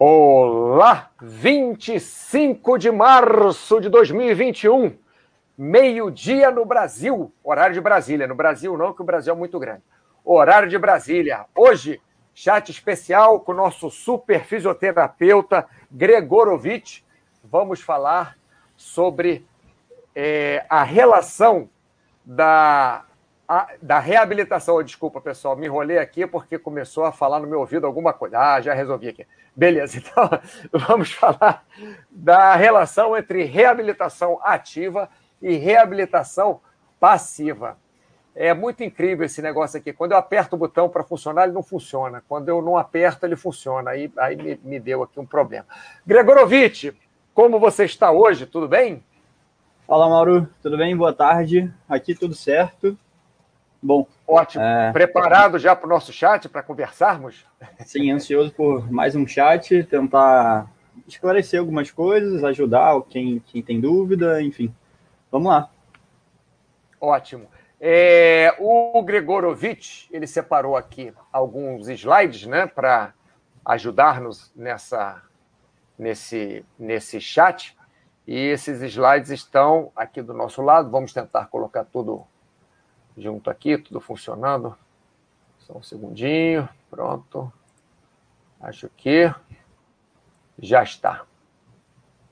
Olá, 25 de março de 2021, meio-dia no Brasil, horário de Brasília. No Brasil não, que o Brasil é muito grande. Horário de Brasília. Hoje, chat especial com o nosso super fisioterapeuta Gregorovitch. Vamos falar sobre é, a relação da, a, da reabilitação. Desculpa, pessoal, me enrolei aqui porque começou a falar no meu ouvido alguma coisa. Ah, já resolvi aqui. Beleza, então vamos falar da relação entre reabilitação ativa e reabilitação passiva. É muito incrível esse negócio aqui. Quando eu aperto o botão para funcionar, ele não funciona. Quando eu não aperto, ele funciona. Aí, aí me, me deu aqui um problema. Gregorovitch, como você está hoje? Tudo bem? Fala, Mauro. Tudo bem? Boa tarde. Aqui tudo certo. Bom. Ótimo. É... Preparado já para o nosso chat, para conversarmos? Sim, ansioso por mais um chat, tentar esclarecer algumas coisas, ajudar quem, quem tem dúvida, enfim. Vamos lá. Ótimo. É, o Gregorovitch, ele separou aqui alguns slides né, para ajudar-nos nessa, nesse, nesse chat. E esses slides estão aqui do nosso lado. Vamos tentar colocar tudo junto aqui, tudo funcionando. Só um segundinho, pronto. Acho que já está.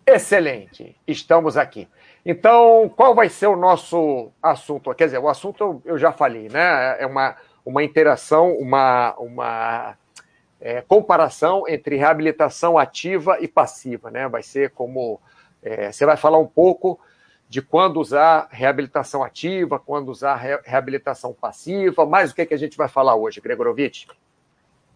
Excelente, estamos aqui. Então, qual vai ser o nosso assunto? Quer dizer, o assunto eu já falei, né? É uma, uma interação, uma, uma é, comparação entre reabilitação ativa e passiva, né? Vai ser como. É, você vai falar um pouco de quando usar reabilitação ativa, quando usar reabilitação passiva, mas o que, é que a gente vai falar hoje, Gregorovitch?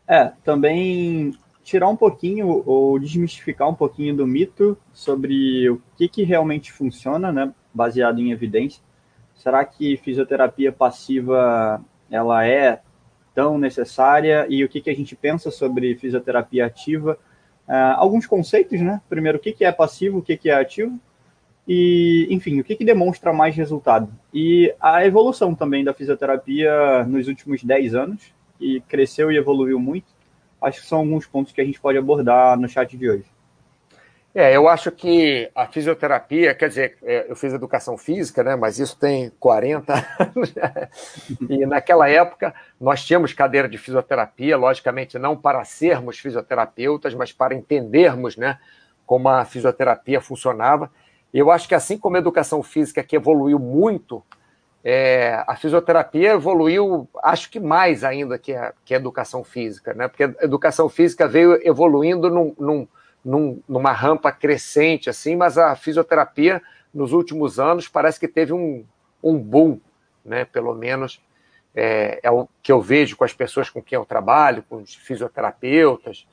É, também tirar um pouquinho ou desmistificar um pouquinho do mito sobre o que, que realmente funciona, né, baseado em evidência. Será que fisioterapia passiva ela é tão necessária e o que, que a gente pensa sobre fisioterapia ativa? Uh, alguns conceitos, né? Primeiro, o que, que é passivo, o que, que é ativo? E, enfim, o que, que demonstra mais resultado? E a evolução também da fisioterapia nos últimos 10 anos, que cresceu e evoluiu muito. Acho que são alguns pontos que a gente pode abordar no chat de hoje. É, eu acho que a fisioterapia, quer dizer, é, eu fiz educação física, né, mas isso tem 40 anos. e naquela época nós tínhamos cadeira de fisioterapia, logicamente não para sermos fisioterapeutas, mas para entendermos né, como a fisioterapia funcionava. Eu acho que assim como a educação física que evoluiu muito, é, a fisioterapia evoluiu, acho que mais ainda que a, que a educação física, né? Porque a educação física veio evoluindo num, num, num, numa rampa crescente, assim, mas a fisioterapia, nos últimos anos, parece que teve um, um boom, né? Pelo menos é, é o que eu vejo com as pessoas com quem eu trabalho, com os fisioterapeutas,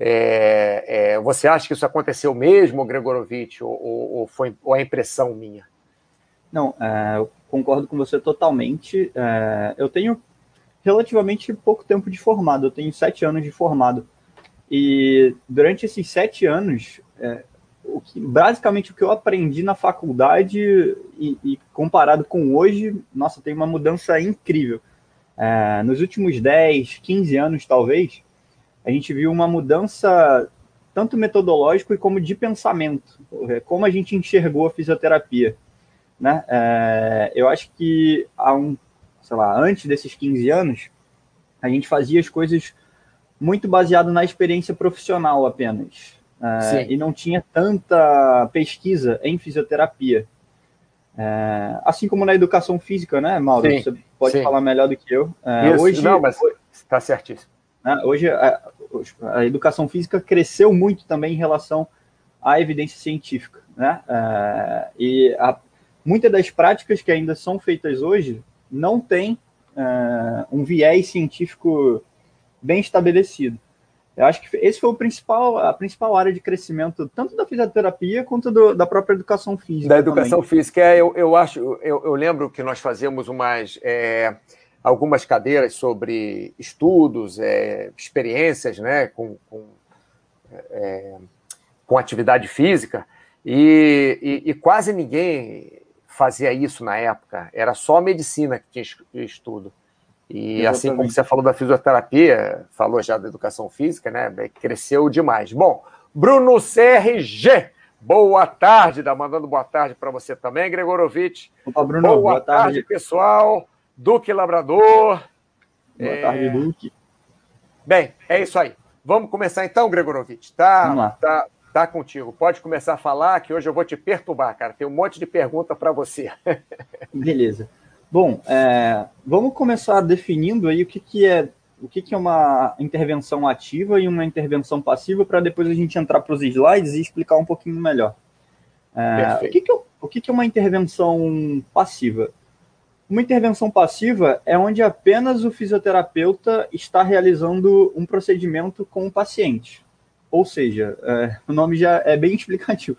é, é, você acha que isso aconteceu mesmo, Gregorovitch, ou, ou, foi ou é impressão minha? Não, é, eu concordo com você totalmente. É, eu tenho relativamente pouco tempo de formado, eu tenho sete anos de formado. E durante esses sete anos, é, o que, basicamente o que eu aprendi na faculdade e, e, comparado com hoje, nossa, tem uma mudança incrível. Nos últimos 10, 15 anos, talvez, a gente viu uma mudança tanto metodológico e como de pensamento, é, como a gente enxergou a fisioterapia. Né? É, eu acho que há um, sei lá, antes desses 15 anos, a gente fazia as coisas muito baseado na experiência profissional apenas. É, e não tinha tanta pesquisa em fisioterapia. É, assim como na educação física, né, Mauro? Sim, Você pode sim. falar melhor do que eu. É, hoje, não, mas está certíssimo. Né, hoje, a, a educação física cresceu muito também em relação à evidência científica, né? É, e muitas das práticas que ainda são feitas hoje não têm é, um viés científico bem estabelecido. Eu acho que esse foi o principal, a principal área de crescimento, tanto da fisioterapia quanto do, da própria educação física. Da educação também. física, é, eu, eu acho, eu, eu, lembro que nós fazíamos umas. É algumas cadeiras sobre estudos, é, experiências né, com, com, é, com atividade física, e, e, e, quase ninguém fazia isso na época, era só medicina que tinha estudo. E Exatamente. assim como você falou da fisioterapia, falou já da educação física, né? Cresceu demais. Bom, Bruno CRG, boa tarde, dá mandando boa tarde para você também, Gregorovitch. Opa, Bruno, boa, boa tarde. tarde, pessoal. Duque Labrador. Boa é... tarde, Duque. Bem, é isso aí. Vamos começar então, Gregorovitch. Tá, tá, tá contigo. Pode começar a falar, que hoje eu vou te perturbar, cara. Tem um monte de pergunta para você. Beleza. Bom, é, vamos começar definindo aí o que, que é o que, que é uma intervenção ativa e uma intervenção passiva para depois a gente entrar para os slides e explicar um pouquinho melhor. É, o que, que, é, o que, que é uma intervenção passiva? Uma intervenção passiva é onde apenas o fisioterapeuta está realizando um procedimento com o paciente. Ou seja, é, o nome já é bem explicativo.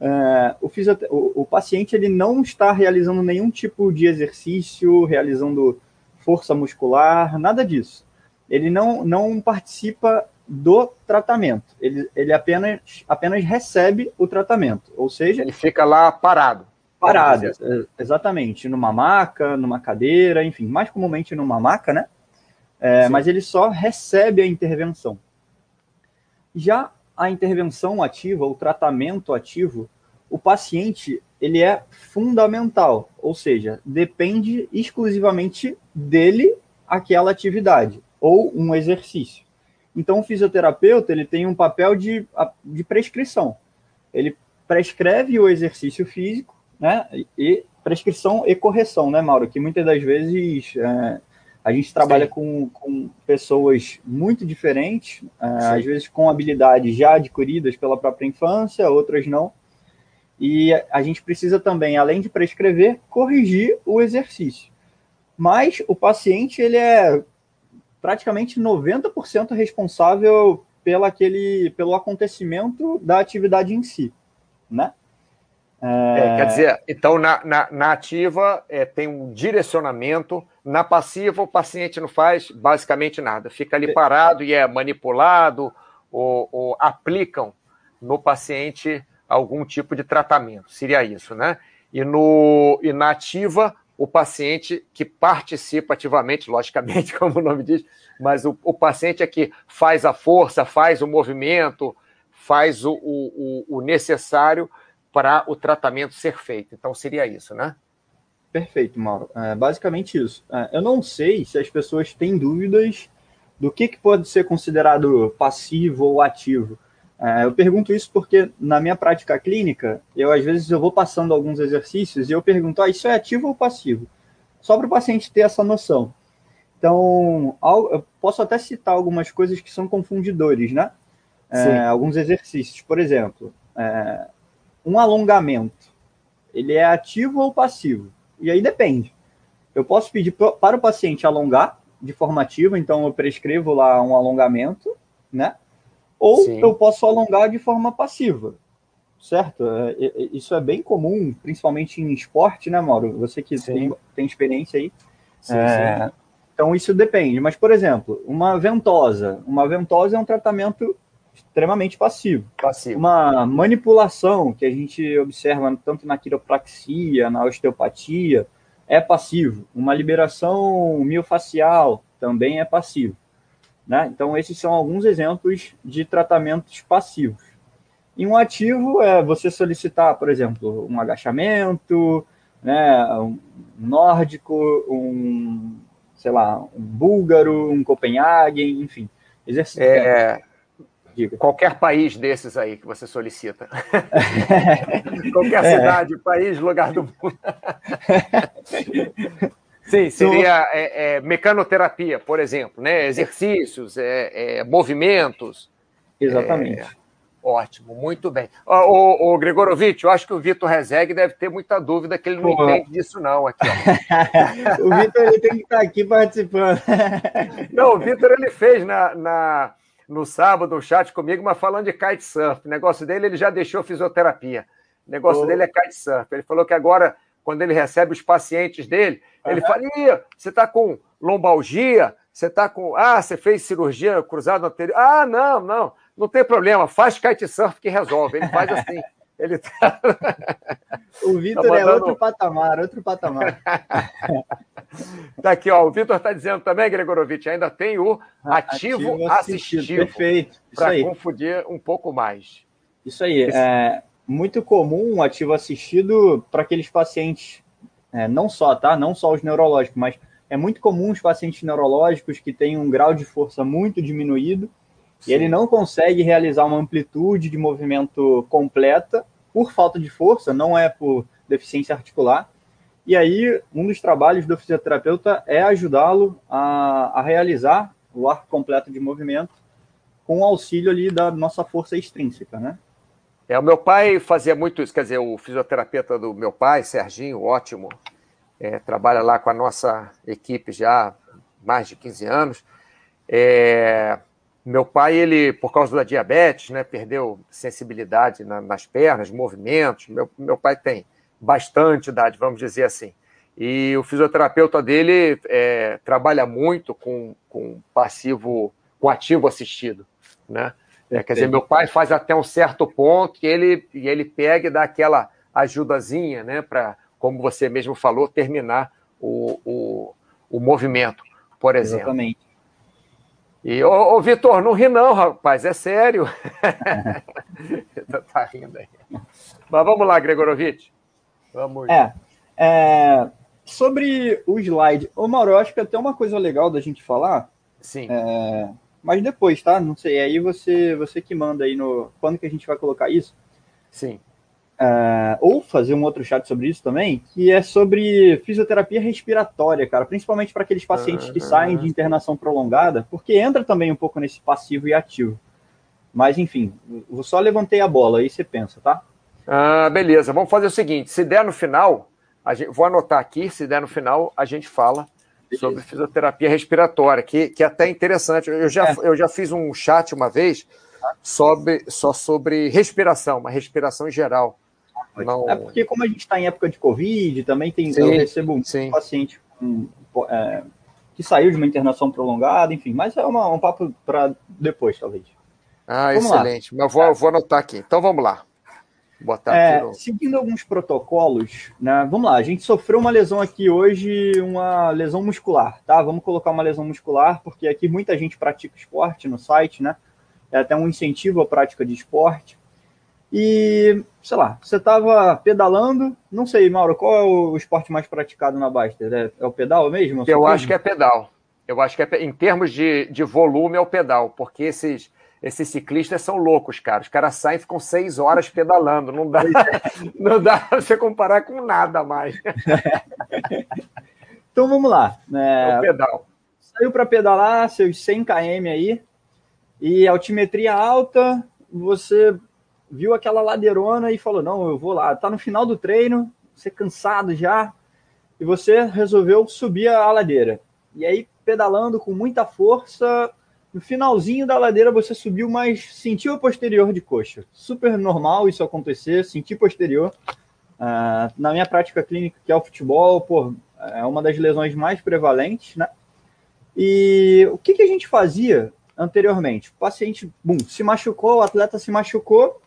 Uh, o, o, o, paciente ele não está realizando nenhum tipo de exercício, realizando força muscular, nada disso. Ele não, não participa do tratamento. Ele, ele apenas, apenas recebe o tratamento. Ou seja. Ele fica lá parado. Parado, assim. exatamente. Numa maca, numa cadeira, enfim, mais comumente numa maca, né? É, mas ele só recebe a intervenção. Já a intervenção ativa, o tratamento ativo, o paciente ele é fundamental, ou seja, depende exclusivamente dele aquela atividade ou um exercício. Então, o fisioterapeuta ele tem um papel de, de prescrição. Ele prescreve o exercício físico, né? E prescrição e correção, né, Mauro? Que muitas das vezes é, a gente trabalha com, com pessoas muito diferentes, uh, às vezes com habilidades já adquiridas pela própria infância, outras não. E a gente precisa também, além de prescrever, corrigir o exercício. Mas o paciente ele é praticamente 90% responsável pela aquele, pelo acontecimento da atividade em si, né? É... É, quer dizer, então na, na, na ativa é, tem um direcionamento, na passiva o paciente não faz basicamente nada, fica ali parado e é manipulado ou, ou aplicam no paciente algum tipo de tratamento, seria isso, né? E, no, e na ativa, o paciente que participa ativamente, logicamente, como o nome diz, mas o, o paciente é que faz a força, faz o movimento, faz o, o, o necessário para o tratamento ser feito. Então seria isso, né? Perfeito, Mauro. É basicamente isso. É, eu não sei se as pessoas têm dúvidas do que, que pode ser considerado passivo ou ativo. É, eu pergunto isso porque na minha prática clínica, eu às vezes eu vou passando alguns exercícios e eu pergunto, ah, isso é ativo ou passivo? Só para o paciente ter essa noção. Então, eu posso até citar algumas coisas que são confundidores, né? É, alguns exercícios, por exemplo, é, um alongamento, ele é ativo ou passivo? E aí depende. Eu posso pedir para o paciente alongar de forma ativa, então eu prescrevo lá um alongamento, né? Ou Sim. eu posso alongar de forma passiva, certo? É, é, isso é bem comum, principalmente em esporte, né, Mauro? Você que tem, tem, experiência aí. Sim, é, sim. Então isso depende. Mas, por exemplo, uma ventosa. Uma ventosa é um tratamento extremamente passivo. passivo. Uma manipulação que a gente observa tanto na quiropraxia, na osteopatia, é passivo. Uma liberação miofacial também é passivo. Né? Então, esses são alguns exemplos de tratamentos passivos. E um ativo é você solicitar, por exemplo, um agachamento, né, um nórdico, um, sei lá, um búlgaro, um Copenhagen, enfim. Exercício. É, Diga. Qualquer país desses aí que você solicita. Qualquer é. cidade, país, lugar do mundo. Sim, seria é, é, mecanoterapia, por exemplo, né? Exercícios, é, é movimentos. Exatamente. É, ótimo, muito bem. O, o, Gregorovitch, eu acho que o Vitor Rezeg deve ter muita dúvida que ele não Pô. entende disso, não. Aqui, o Vitor ele tem que estar aqui participando. não, o Vitor ele fez na, na no sábado o chat comigo, mas falando de kitesurf. O negócio dele, ele já deixou fisioterapia. O negócio oh. dele é kitesurf. Ele falou que agora, quando ele recebe os pacientes dele, uhum. ele fala: Ih, você está com lombalgia? Você está com. Ah, você fez cirurgia cruzado anterior? Ah, não, não, não tem problema. Faz kitesurf que resolve. Ele faz assim. ele tá... O Vitor tá mandando... é outro patamar, outro patamar. tá aqui, ó. O Vitor está dizendo também, Gregorovitch, ainda tem o ativo, ativo assistivo. assistivo Perfeito. Para confundir um pouco mais. Isso aí. Isso. É muito comum o ativo assistido para aqueles pacientes, é, não só, tá? Não só os neurológicos, mas é muito comum os pacientes neurológicos que têm um grau de força muito diminuído Sim. e ele não consegue realizar uma amplitude de movimento completa por falta de força, não é por deficiência articular. E aí, um dos trabalhos do fisioterapeuta é ajudá-lo a, a, realizar o arco completo de movimento com o auxílio ali da nossa força extrínseca, né? É, o meu pai fazia muito isso, quer dizer, o fisioterapeuta do meu pai, Serginho, ótimo, é, trabalha lá com a nossa equipe já há mais de 15 anos. É, meu pai, ele, por causa da diabetes, né, perdeu sensibilidade na, nas pernas, movimentos. Meu, meu pai tem bastante idade, vamos dizer assim. E o fisioterapeuta dele é, trabalha muito com, com passivo, com ativo assistido, né? É, quer dizer, meu pai faz até um certo ponto e ele, e ele pega e dá aquela ajudazinha, né, para, como você mesmo falou, terminar o, o, o movimento, por exemplo. Exatamente. E, ô, ô Vitor, não ri não, rapaz, é sério. tá rindo aí. Mas vamos lá, Gregorovitch. Vamos. É, é, sobre o slide, ô Mauro, eu acho que até uma coisa legal da gente falar. Sim. É, mas depois, tá? Não sei, aí você, você que manda aí no. Quando que a gente vai colocar isso? Sim. Uh, ou fazer um outro chat sobre isso também, que é sobre fisioterapia respiratória, cara, principalmente para aqueles pacientes que saem de internação prolongada, porque entra também um pouco nesse passivo e ativo. Mas, enfim, eu só levantei a bola, aí você pensa, tá? Ah, beleza. Vamos fazer o seguinte: se der no final, gente, vou anotar aqui, se der no final, a gente fala beleza. sobre fisioterapia respiratória, que, que é até interessante. Eu já, é. eu já fiz um chat uma vez sobre, só sobre respiração, uma respiração em geral. Não... É porque, como a gente está em época de Covid, também tem, sim, eu recebo um sim. paciente é, que saiu de uma internação prolongada, enfim, mas é uma, um papo para depois, talvez. Ah, vamos excelente. Lá. Mas vou, vou anotar aqui. Então vamos lá. Botar é. Seguindo alguns protocolos, né? Vamos lá, a gente sofreu uma lesão aqui hoje, uma lesão muscular, tá? Vamos colocar uma lesão muscular, porque aqui muita gente pratica esporte no site, né? É até um incentivo à prática de esporte. E, sei lá, você estava pedalando, não sei, Mauro, qual é o esporte mais praticado na Baster? É, é o pedal mesmo? Eu acho que é pedal. Eu acho que é, em termos de, de volume é o pedal, porque esses, esses ciclistas são loucos, cara. Os caras saem e ficam seis horas pedalando. Não dá, não dá pra você comparar com nada mais. então vamos lá. É, é o pedal. Saiu para pedalar seus 100 km aí, e altimetria alta, você viu aquela ladeirona e falou: Não, eu vou lá. Tá no final do treino, você cansado já, e você resolveu subir a ladeira. E aí, pedalando com muita força, no finalzinho da ladeira você subiu, mas sentiu a posterior de coxa. Super normal isso acontecer, sentir posterior. Uh, na minha prática clínica, que é o futebol, pô, é uma das lesões mais prevalentes, né? E o que, que a gente fazia anteriormente? O paciente, bum, se machucou, o atleta se machucou,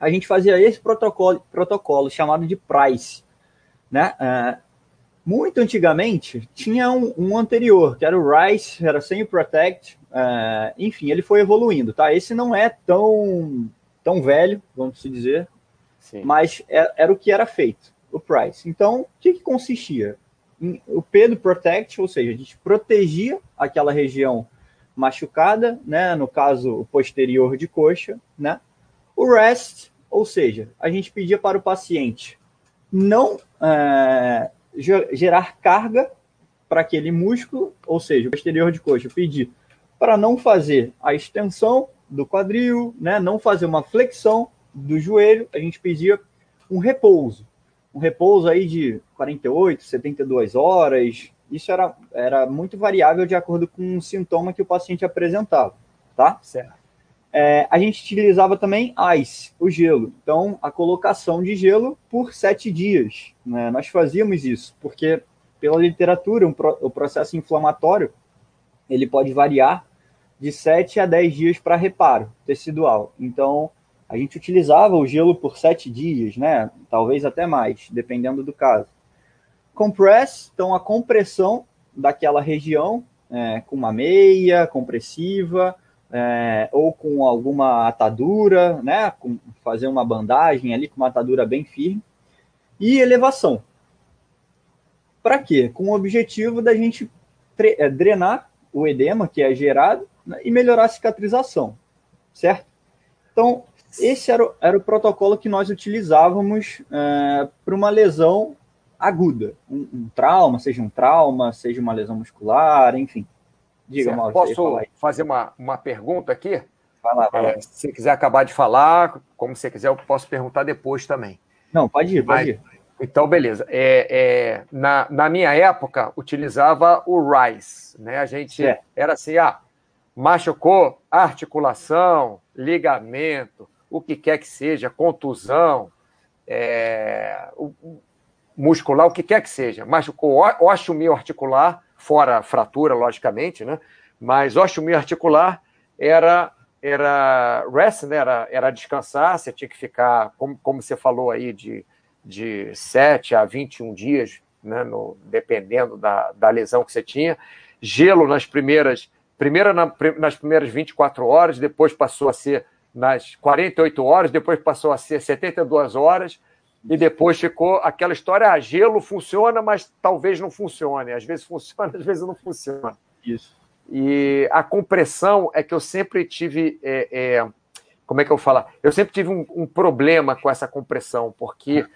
a gente fazia esse protocolo, protocolo chamado de Price. Né? Uh, muito antigamente tinha um, um, anterior, que era o Rice, era sem o Protect, uh, enfim, ele foi evoluindo, tá? Esse não é tão, tão velho, vamos dizer, Sim. mas é, era o que era feito, o Price. Então, o que, que consistia? o P do Protect, ou seja, a gente protegia aquela região machucada, né? No caso, o posterior de coxa, né? O REST, ou seja, a gente pedia para o paciente não é, gerar carga para aquele músculo, ou seja, o posterior de coxa, pedir para não fazer a extensão do quadril, né, não fazer uma flexão do joelho, a gente pedia um repouso. Um repouso aí de 48, 72 horas. Isso era, era muito variável de acordo com o sintoma que o paciente apresentava, tá? Certo. É, a gente utilizava também ice, o gelo. Então, a colocação de gelo por sete dias. Né? Nós fazíamos isso, porque pela literatura, um pro, o processo inflamatório ele pode variar de 7 a 10 dias para reparo tecidual. Então, a gente utilizava o gelo por sete dias, né? Talvez até mais, dependendo do caso. Compress, então a compressão daquela região é, com uma meia compressiva é, ou com alguma atadura, né? Com, fazer uma bandagem ali com uma atadura bem firme e elevação. Para quê? Com o objetivo da gente é, drenar o edema que é gerado né, e melhorar a cicatrização, certo? Então, esse era o, era o protocolo que nós utilizávamos é, para uma lesão aguda, um, um, trauma, seja um trauma, seja uma lesão muscular, enfim. Diga, Mauro, Posso fazer uma, uma pergunta aqui? Vai lá, vai lá. É, se quiser acabar de falar, como você quiser, eu posso perguntar depois também. Não, pode ir, pode Mas, ir. Então, beleza. É, é, na, na minha época, utilizava o RICE, né? A gente é. era assim, ah, machucou articulação, ligamento, o que quer que seja, contusão, é, muscular, o que quer que seja, machucou articular, fora fratura, logicamente, né? Mas articular era era rest, né? Era, era descansar, você tinha que ficar, como, como você falou aí, de, de 7 a 21 dias, né? No, dependendo da, da lesão que você tinha. Gelo nas primeiras Primeiro na, nas primeiras 24 horas, depois passou a ser nas 48 horas, depois passou a ser 72 horas, e depois ficou aquela história: ah, gelo funciona, mas talvez não funcione. Às vezes funciona, às vezes não funciona. Isso. E a compressão é que eu sempre tive. É, é, como é que eu falo? Eu sempre tive um, um problema com essa compressão, porque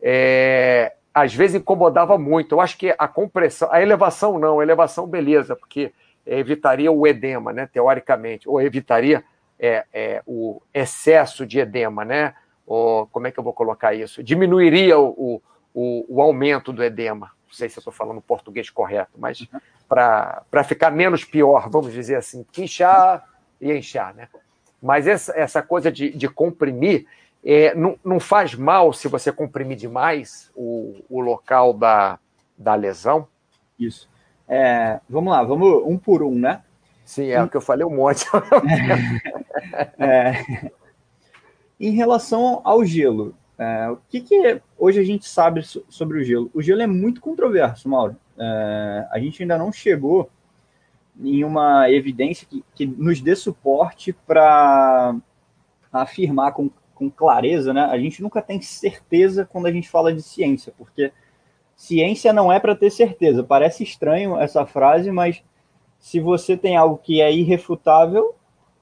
é, às vezes incomodava muito. Eu acho que a compressão, a elevação não, a elevação, beleza, porque evitaria o edema, né, teoricamente, ou evitaria é, é, o excesso de edema, né? Ou como é que eu vou colocar isso? Diminuiria o, o, o aumento do edema. Não sei se eu estou falando português correto, mas uhum. para ficar menos pior, vamos dizer assim, inchar e inchar, né? Mas essa, essa coisa de, de comprimir é, não, não faz mal se você comprimir demais o, o local da, da lesão? Isso. É, vamos lá, vamos um por um, né? Sim, é o que eu falei um monte. é, em relação ao gelo, é, o que, que, hoje a gente sabe sobre o gelo? O gelo é muito controverso, Mauro. É, a gente ainda não chegou em uma evidência que, que nos dê suporte para afirmar com, com clareza, né? A gente nunca tem certeza quando a gente fala de ciência, porque ciência não é para ter certeza. Parece estranho essa frase, mas se você tem algo que é irrefutável,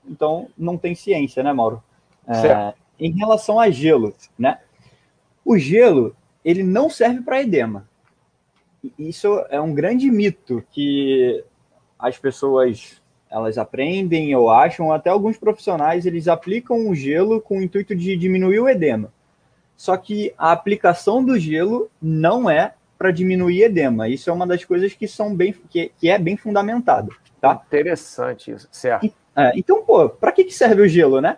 então não tem ciência, né, Mauro? É, em relação a gelo, né? O gelo, ele não serve para edema. Isso é um grande mito que as pessoas elas aprendem ou acham, até alguns profissionais, eles aplicam o gelo com o intuito de diminuir o edema. Só que a aplicação do gelo não é para diminuir edema. Isso é uma das coisas que são bem que, que é bem fundamentado, tá? Interessante isso, certo? É, então, pô, para que, que serve o gelo, né?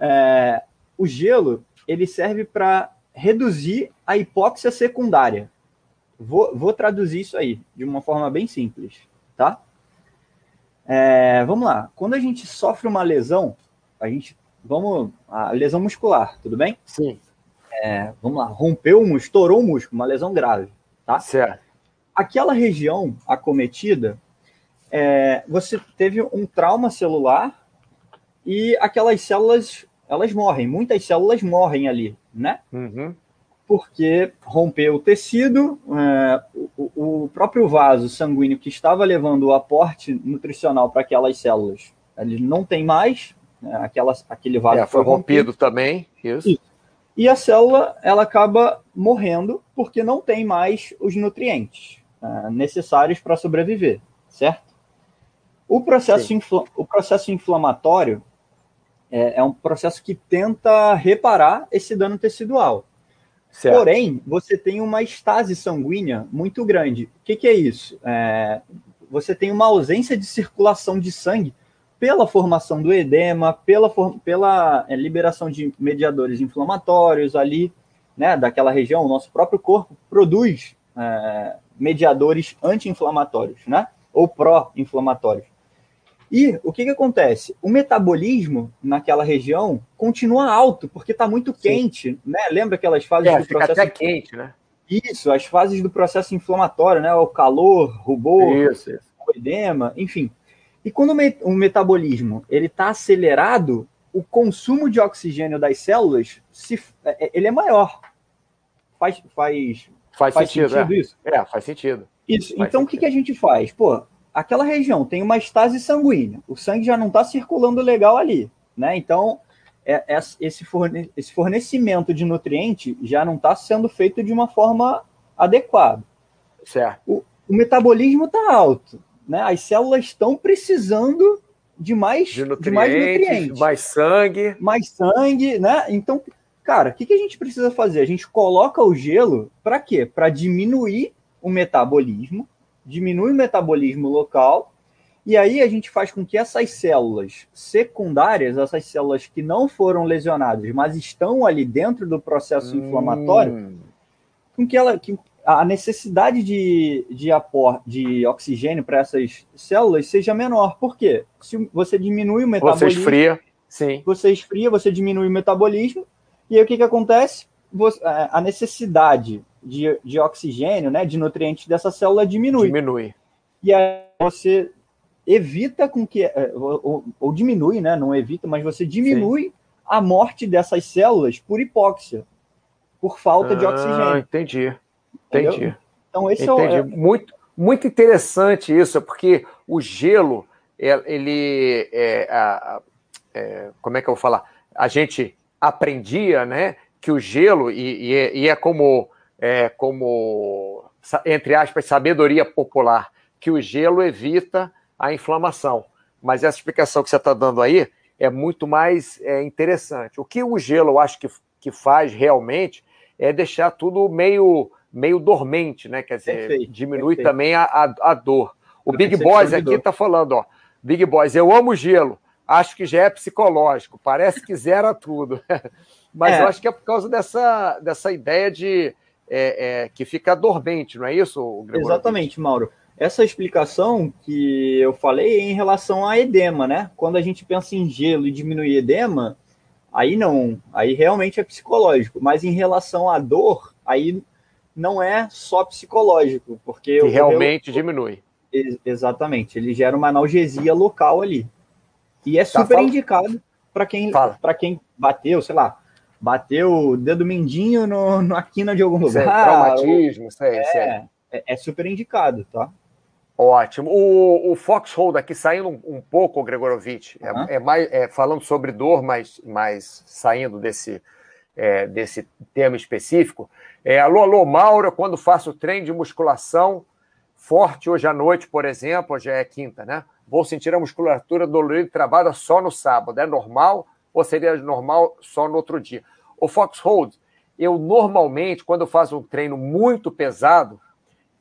É, o gelo ele serve para reduzir a hipóxia secundária. Vou, vou, traduzir isso aí de uma forma bem simples, tá? É, vamos lá. Quando a gente sofre uma lesão, a gente vamos a lesão muscular, tudo bem? Sim. É, vamos lá, rompeu músculo, estourou o músculo, uma lesão grave. Tá? Certo. Aquela região acometida, é, você teve um trauma celular e aquelas células elas morrem, muitas células morrem ali, né? Uhum. Porque rompeu o tecido, é, o, o, próprio vaso sanguíneo que estava levando o aporte nutricional para aquelas células, ele não tem mais, né, aquelas, aquele vaso é, foi rompido, rompido também, isso. isso e a célula ela acaba morrendo porque não tem mais os nutrientes uh, necessários para sobreviver, certo? O processo, o processo inflamatório é, é, um processo que tenta reparar esse dano tecidual. Certo. Porém, você tem uma estase sanguínea muito grande. O que, que é isso? É, você tem uma ausência de circulação de sangue pela formação do edema, pela, pela é, liberação de mediadores inflamatórios ali, né, daquela região, o nosso próprio corpo produz é, mediadores anti-inflamatórios, né, ou pró-inflamatórios. E o que, que acontece? O metabolismo naquela região continua alto, porque está muito quente, Sim. né? Lembra aquelas fases é, do processo. Até quente, né? Isso, as fases do processo inflamatório, né? O calor, rubor, isso, isso. o edema, enfim. E quando o metabolismo ele está acelerado, o consumo de oxigênio das células se, é, é, ele é maior. Faz, faz, faz, faz sentido, sentido é. isso? É, faz sentido. Isso. Faz então, sentido. o que, que a gente faz? Pô, aquela região tem uma estase sanguínea. O sangue já não está circulando legal ali, né? Então, é, é, esse, forne esse fornecimento de nutriente já não está sendo feito de uma forma adequada. Certo. O, o metabolismo está alto né? As células estão precisando de mais, de nutrientes, de mais nutrientes, mais sangue. Mais sangue, né? Então, cara, o que, que a gente precisa fazer? A gente coloca o gelo para quê? Para diminuir o metabolismo, diminui o metabolismo local, e aí a gente faz com que essas células secundárias, essas células que não foram lesionadas, mas estão ali dentro do processo hum. inflamatório, com que, ela, que, a necessidade de, de, apor, de oxigênio para essas células seja menor. Por quê? Se você diminui o metabolismo. Você esfria, sim. Você esfria, você diminui o metabolismo. E aí o que, que acontece? Você, a necessidade de, de oxigênio, né, de nutrientes dessa célula diminui. Diminui. E aí você evita com que. É, ou, ou diminui, né? Não evita, mas você diminui sim. a morte dessas células por hipóxia, por falta ah, de oxigênio. Entendi. Entendi. Então, esse Entendi. é o. Muito, muito interessante isso, porque o gelo, é, ele. É, a, é, como é que eu vou falar? A gente aprendia, né, que o gelo, e, e, é, e é como, é, como, entre aspas, sabedoria popular, que o gelo evita a inflamação. Mas essa explicação que você está dando aí é muito mais é, interessante. O que o gelo, eu acho que, que faz realmente é deixar tudo meio meio dormente, né? Quer dizer, perfeito, diminui perfeito. também a, a, a, dor. O Big Boys aqui está falando, ó. Big Boys, eu amo gelo. Acho que já é psicológico. Parece que zera tudo. Mas é. eu acho que é por causa dessa, dessa ideia de é, é, que fica dormente, não é isso, Gregor? Exatamente, Mauro. Essa explicação que eu falei é em relação a edema, né? Quando a gente pensa em gelo e diminuir edema, aí não, aí realmente é psicológico. Mas em relação à dor, aí não é só psicológico, porque que realmente diminui. Exatamente, ele gera uma analgesia local ali. E é tá, super indicado para quem para quem bateu, sei lá, bateu o dedo mindinho no, na quina de algum lugar. Sei, traumatismo, sei, é, sei. É, é super indicado, tá? Ótimo. O, o Foxhold aqui saindo um, um pouco, Gregorovitch, uhum. é, é, mais é, falando sobre dor, mas, mas saindo desse, é, desse tema específico. É, alô, alô, Mauro, quando faço treino de musculação forte hoje à noite, por exemplo, hoje é quinta, né? Vou sentir a musculatura dolorida e travada só no sábado. É normal ou seria normal só no outro dia? O Foxhold, eu normalmente, quando eu faço um treino muito pesado,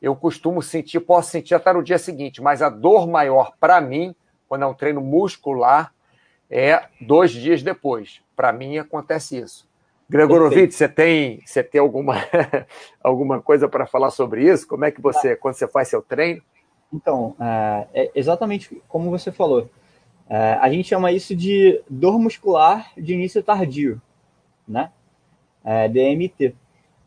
eu costumo sentir, posso sentir até no dia seguinte, mas a dor maior para mim, quando é um treino muscular, é dois dias depois. Para mim acontece isso. Gregorovitch, você tem, você tem alguma, alguma coisa para falar sobre isso? Como é que você, quando você faz seu treino? Então, é, é exatamente como você falou. É, a gente chama isso de dor muscular de início tardio, né? É, DMT.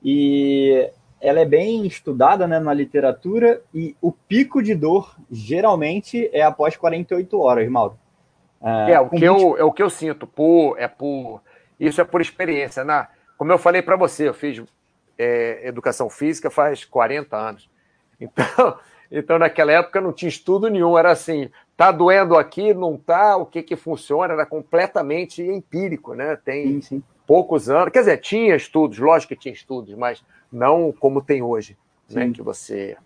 E ela é bem estudada né, na literatura e o pico de dor geralmente é após 48 horas, Mauro. É, é o, que 20... eu, é o que eu sinto, por, é por isso é por experiência. Na, como eu falei para você, eu fiz é, educação física faz 40 anos. Então, então, naquela época não tinha estudo nenhum, era assim, tá doendo aqui, não tá, o que que funciona, era completamente empírico, né? Tem sim, sim. poucos anos, quer dizer, tinha estudos, lógico que tinha estudos, mas não como tem hoje, né? Que você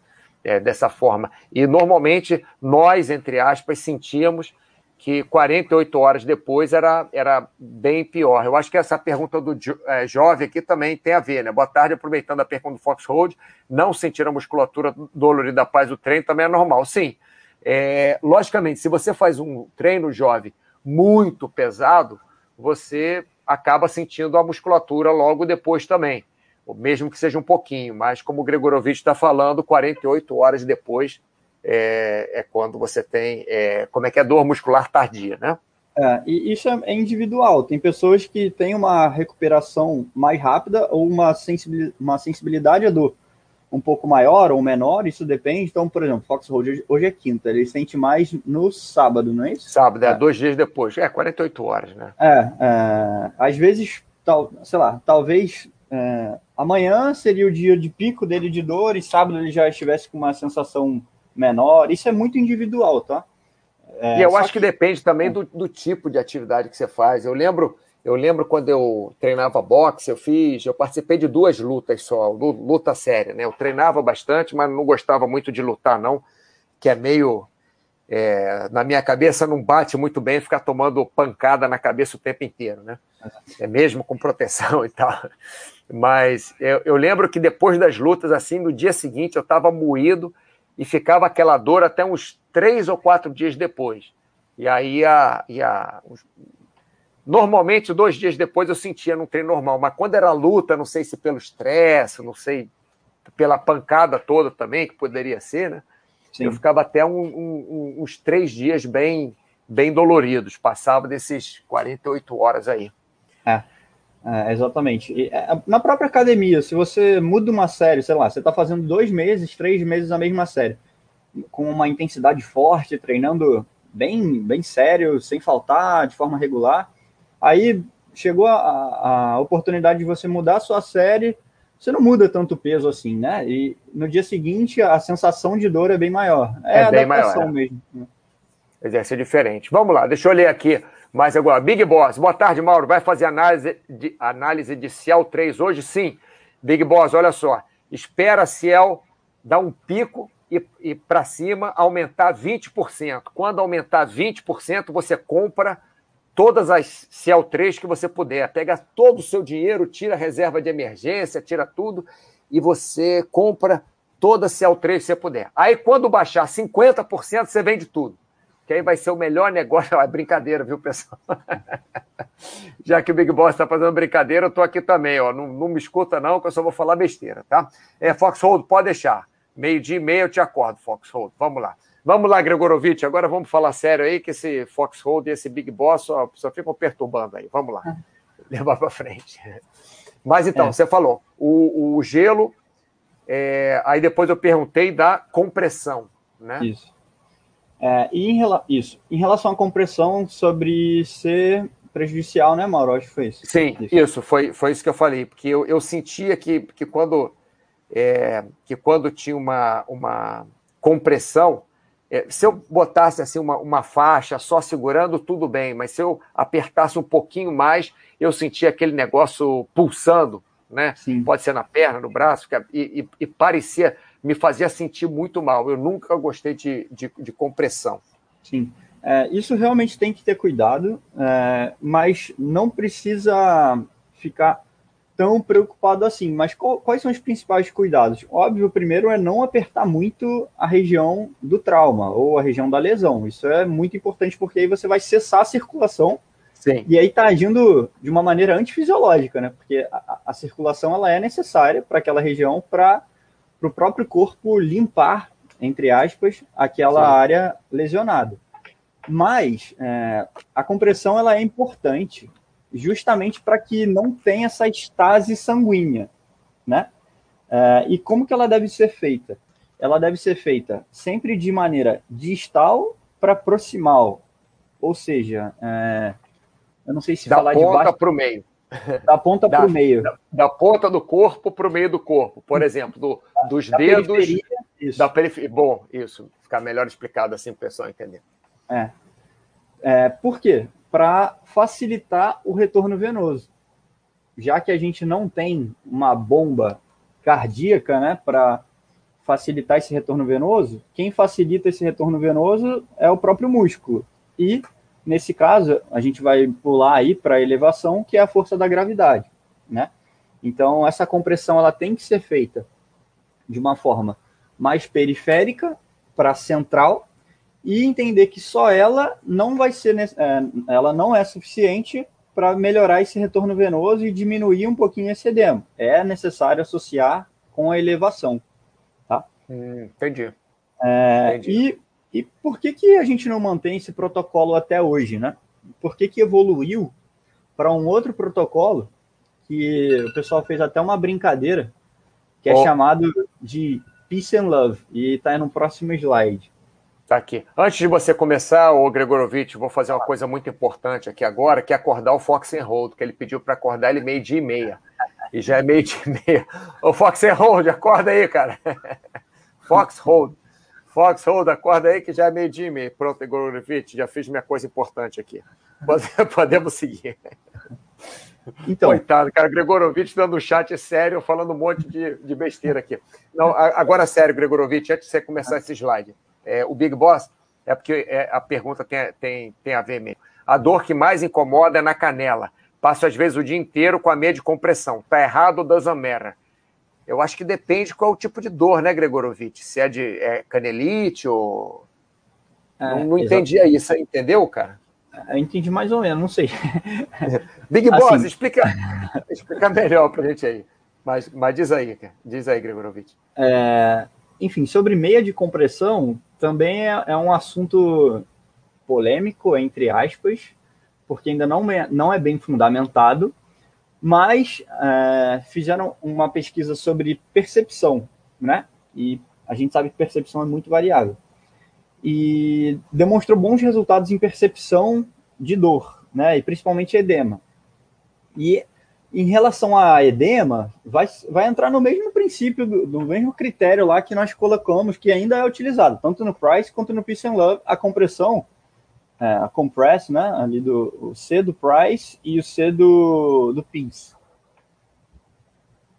é, dessa forma. E normalmente nós, entre aspas, sentíamos que 48 horas depois era, era bem pior. Eu acho que essa pergunta do é, jovem aqui também tem a ver, né? Boa tarde, aproveitando a pergunta do Fox Road, não sentir a musculatura dolorida após o treino também é normal. Sim, é, logicamente, se você faz um treino jovem muito pesado, você acaba sentindo a musculatura logo depois também, mesmo que seja um pouquinho, mas como o Gregorovitch está falando, 48 horas depois é, é quando você tem, é, como é que é, dor muscular tardia, né? É, e isso é, é individual. Tem pessoas que têm uma recuperação mais rápida ou uma sensibilidade, uma sensibilidade à dor um pouco maior ou menor, isso depende. Então, por exemplo, Fox Road hoje é quinta, ele sente mais no sábado, não é isso? Sábado, é, é. dois dias depois, é 48 horas, né? É, é às vezes, tal, sei lá, talvez é, amanhã seria o dia de pico dele de dor e sábado ele já estivesse com uma sensação menor. Isso é muito individual, tá? É, e eu acho que... que, depende também do, do tipo de atividade que você faz. Eu lembro eu lembro quando eu treinava boxe, eu fiz, eu participei de duas lutas só, luta séria, né? Eu treinava bastante, mas não gostava muito de lutar, não, que é meio. É, na minha cabeça não bate muito bem ficar tomando pancada na cabeça o tempo inteiro, né? É mesmo com proteção e tal. Mas eu, eu lembro que depois das lutas, assim, no dia seguinte, eu estava moído e ficava aquela dor até uns três ou quatro dias depois. E aí a, e a, Normalmente, dois dias depois eu sentia num treino normal, mas quando era luta, não sei se pelo estresse, não sei, pela pancada toda também, que poderia ser, né? Sim. Eu ficava até um, um, uns três dias bem, bem doloridos, passava desses 48 horas aí. É, é exatamente. E, é, na própria academia, se você muda uma série, sei lá, você está fazendo dois meses, três meses a mesma série, com uma intensidade forte, treinando bem, bem sério, sem faltar, de forma regular, Aí chegou a, a oportunidade de você mudar a sua série, você não muda tanto peso assim, né? E no dia seguinte a sensação de dor é bem maior. É, é bem maior. É. mesmo. Exercício diferente. Vamos lá, deixa eu ler aqui mais agora. Big Boss, boa tarde, Mauro. Vai fazer análise de, análise de Ciel 3 hoje? Sim. Big Boss, olha só. Espera Ciel dar um pico e, e para cima aumentar 20%. Quando aumentar 20%, você compra todas as CL3 que você puder. Pega todo o seu dinheiro, tira a reserva de emergência, tira tudo e você compra toda a CL3 que você puder. Aí, quando baixar 50%, você vende tudo. Que aí vai ser o melhor negócio. É brincadeira, viu, pessoal? Já que o Big Boss está fazendo brincadeira, eu estou aqui também. Ó. Não, não, me escuta, não, que eu só vou falar besteira, tá? É, Foxhold, pode deixar. Meio-dia e meia eu te acordo, Foxhold. Vamos lá. Vamos lá, Gregorovitch, agora vamos falar sério aí, que esse Foxhold e esse Big Boss só, só ficam perturbando aí. Vamos lá, levar para frente. Mas então, é. você falou, o, o gelo, é, aí depois eu perguntei da compressão, né? Isso. É, e em, isso. Em relação à compressão, sobre ser prejudicial, né, Mauro? Acho que foi isso. Sim, isso, isso foi, foi isso que eu falei, porque eu, eu sentia que, que, quando, é, que quando tinha uma, uma compressão, é, se eu botasse assim uma, uma faixa só segurando, tudo bem, mas se eu apertasse um pouquinho mais, eu sentia aquele negócio pulsando, né? Sim. Pode ser na perna, no braço, e, e, e, parecia, me fazia sentir muito mal. Eu nunca gostei de, de, de compressão. Sim. É, isso realmente tem que ter cuidado, é, mas não precisa ficar tão preocupado assim. Mas quais são os principais cuidados? Óbvio, o primeiro é não apertar muito a região do trauma ou a região da lesão. Isso é muito importante porque aí você vai cessar a circulação Sim. e aí está agindo de uma maneira antifisiológica, né? Porque a, a circulação ela é necessária para aquela região para o próprio corpo limpar, entre aspas, aquela Sim. área lesionada. Mas é, a compressão ela é importante justamente para que não tenha essa estase sanguínea, né? É, e como que ela deve ser feita? Ela deve ser feita sempre de maneira distal para proximal, ou seja, é, eu não sei se da falar de ponta para o meio. Da ponta para o meio. Da, da, ponta do corpo para o meio do corpo, por exemplo, do, dos da dedos. Periferia, isso. Da periferia. Bom, isso, ficar melhor explicado assim para o pessoal entender. É. é. Por quê? Para facilitar o retorno venoso. Já que a gente não tem uma bomba cardíaca né, para facilitar esse retorno venoso, quem facilita esse retorno venoso é o próprio músculo. E, nesse caso, a gente vai pular aí para a elevação, que é a força da gravidade. Né? Então, essa compressão ela tem que ser feita de uma forma mais periférica para central e entender que só ela não vai ser, é, ela não é suficiente para melhorar esse retorno venoso e diminuir um pouquinho esse edema. É necessário associar com a elevação, tá? Hum, entendi. É, e, e por que, que a gente não mantém esse protocolo até hoje, né? Por que, que evoluiu para um outro protocolo que o pessoal fez até uma brincadeira, que é oh. chamado de Peace and Love, e está no próximo slide. Tá aqui. Antes de você começar, o Gregorovitch, vou fazer uma coisa muito importante aqui agora, que é acordar o Fox and Hold, que ele pediu para acordar ele meio dia e meia. E já é meio dia e meia. Ô, Fox and Hold, acorda aí, cara. Fox Hold. Fox Hold, acorda aí que já é meio dia e meia. Pronto, Gregorovitch, já fiz minha coisa importante aqui. Podemos seguir. Então, Coitado, cara, Gregorovitch dando um chat sério, falando um monte de, de besteira aqui. Não, agora sério, Gregorovitch, antes de você começar esse slide é, o Big Boss, é porque é, a pergunta tem, tem, tem a ver mesmo. A dor que mais incomoda é na canela. Passo às vezes o dia inteiro com a meia de compressão. Tá errado matter? Eu acho que depende qual é o tipo de dor, né, Gregorovitch? Se é de é canelite ou. É, não, não entendia isso, entendeu, cara? Eu entendi mais ou menos, não sei. Big Boss, assim... explica, explica melhor pra gente aí. Mas, mas diz aí, diz aí, Gregorovitch. É, enfim, sobre meia de compressão, também é, é, um assunto polêmico, entre aspas, porque ainda não é, não é bem fundamentado, mas é, fizeram uma pesquisa sobre percepção, né? E a gente sabe que percepção é muito variável. E demonstrou bons resultados em percepção de dor, né? E principalmente edema. E em relação a edema, vai, vai entrar no mesmo princípio, do, mesmo critério lá que nós colocamos, que ainda é utilizado, tanto no Price quanto no Peace and Love, a compressão, é, a compress, né, ali do o C do Price e o C do, do Peace.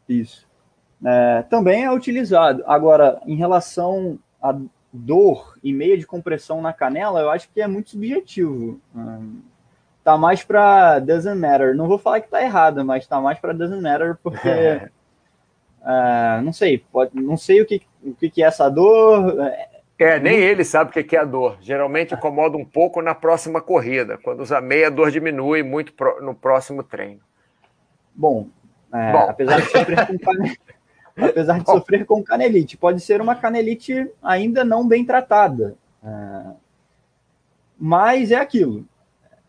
Isso. É, também é utilizado. Agora, em relação a dor e meia de compressão na canela, eu acho que é muito subjetivo. Hum, tá mais para doesn't matter. Não vou falar que tá errado, mas tá mais para doesn't matter porque uh, não sei, pode, não sei o que o que, é essa dor. É, nem ele sabe o que é a dor. Geralmente incomoda um pouco na próxima corrida. Quando usa meia, a dor diminui muito no próximo treino. Bom, é, Bom. apesar de sofrer com canelite, apesar de sofrer com canelite, pode ser uma canelite ainda não bem tratada. É, mas é aquilo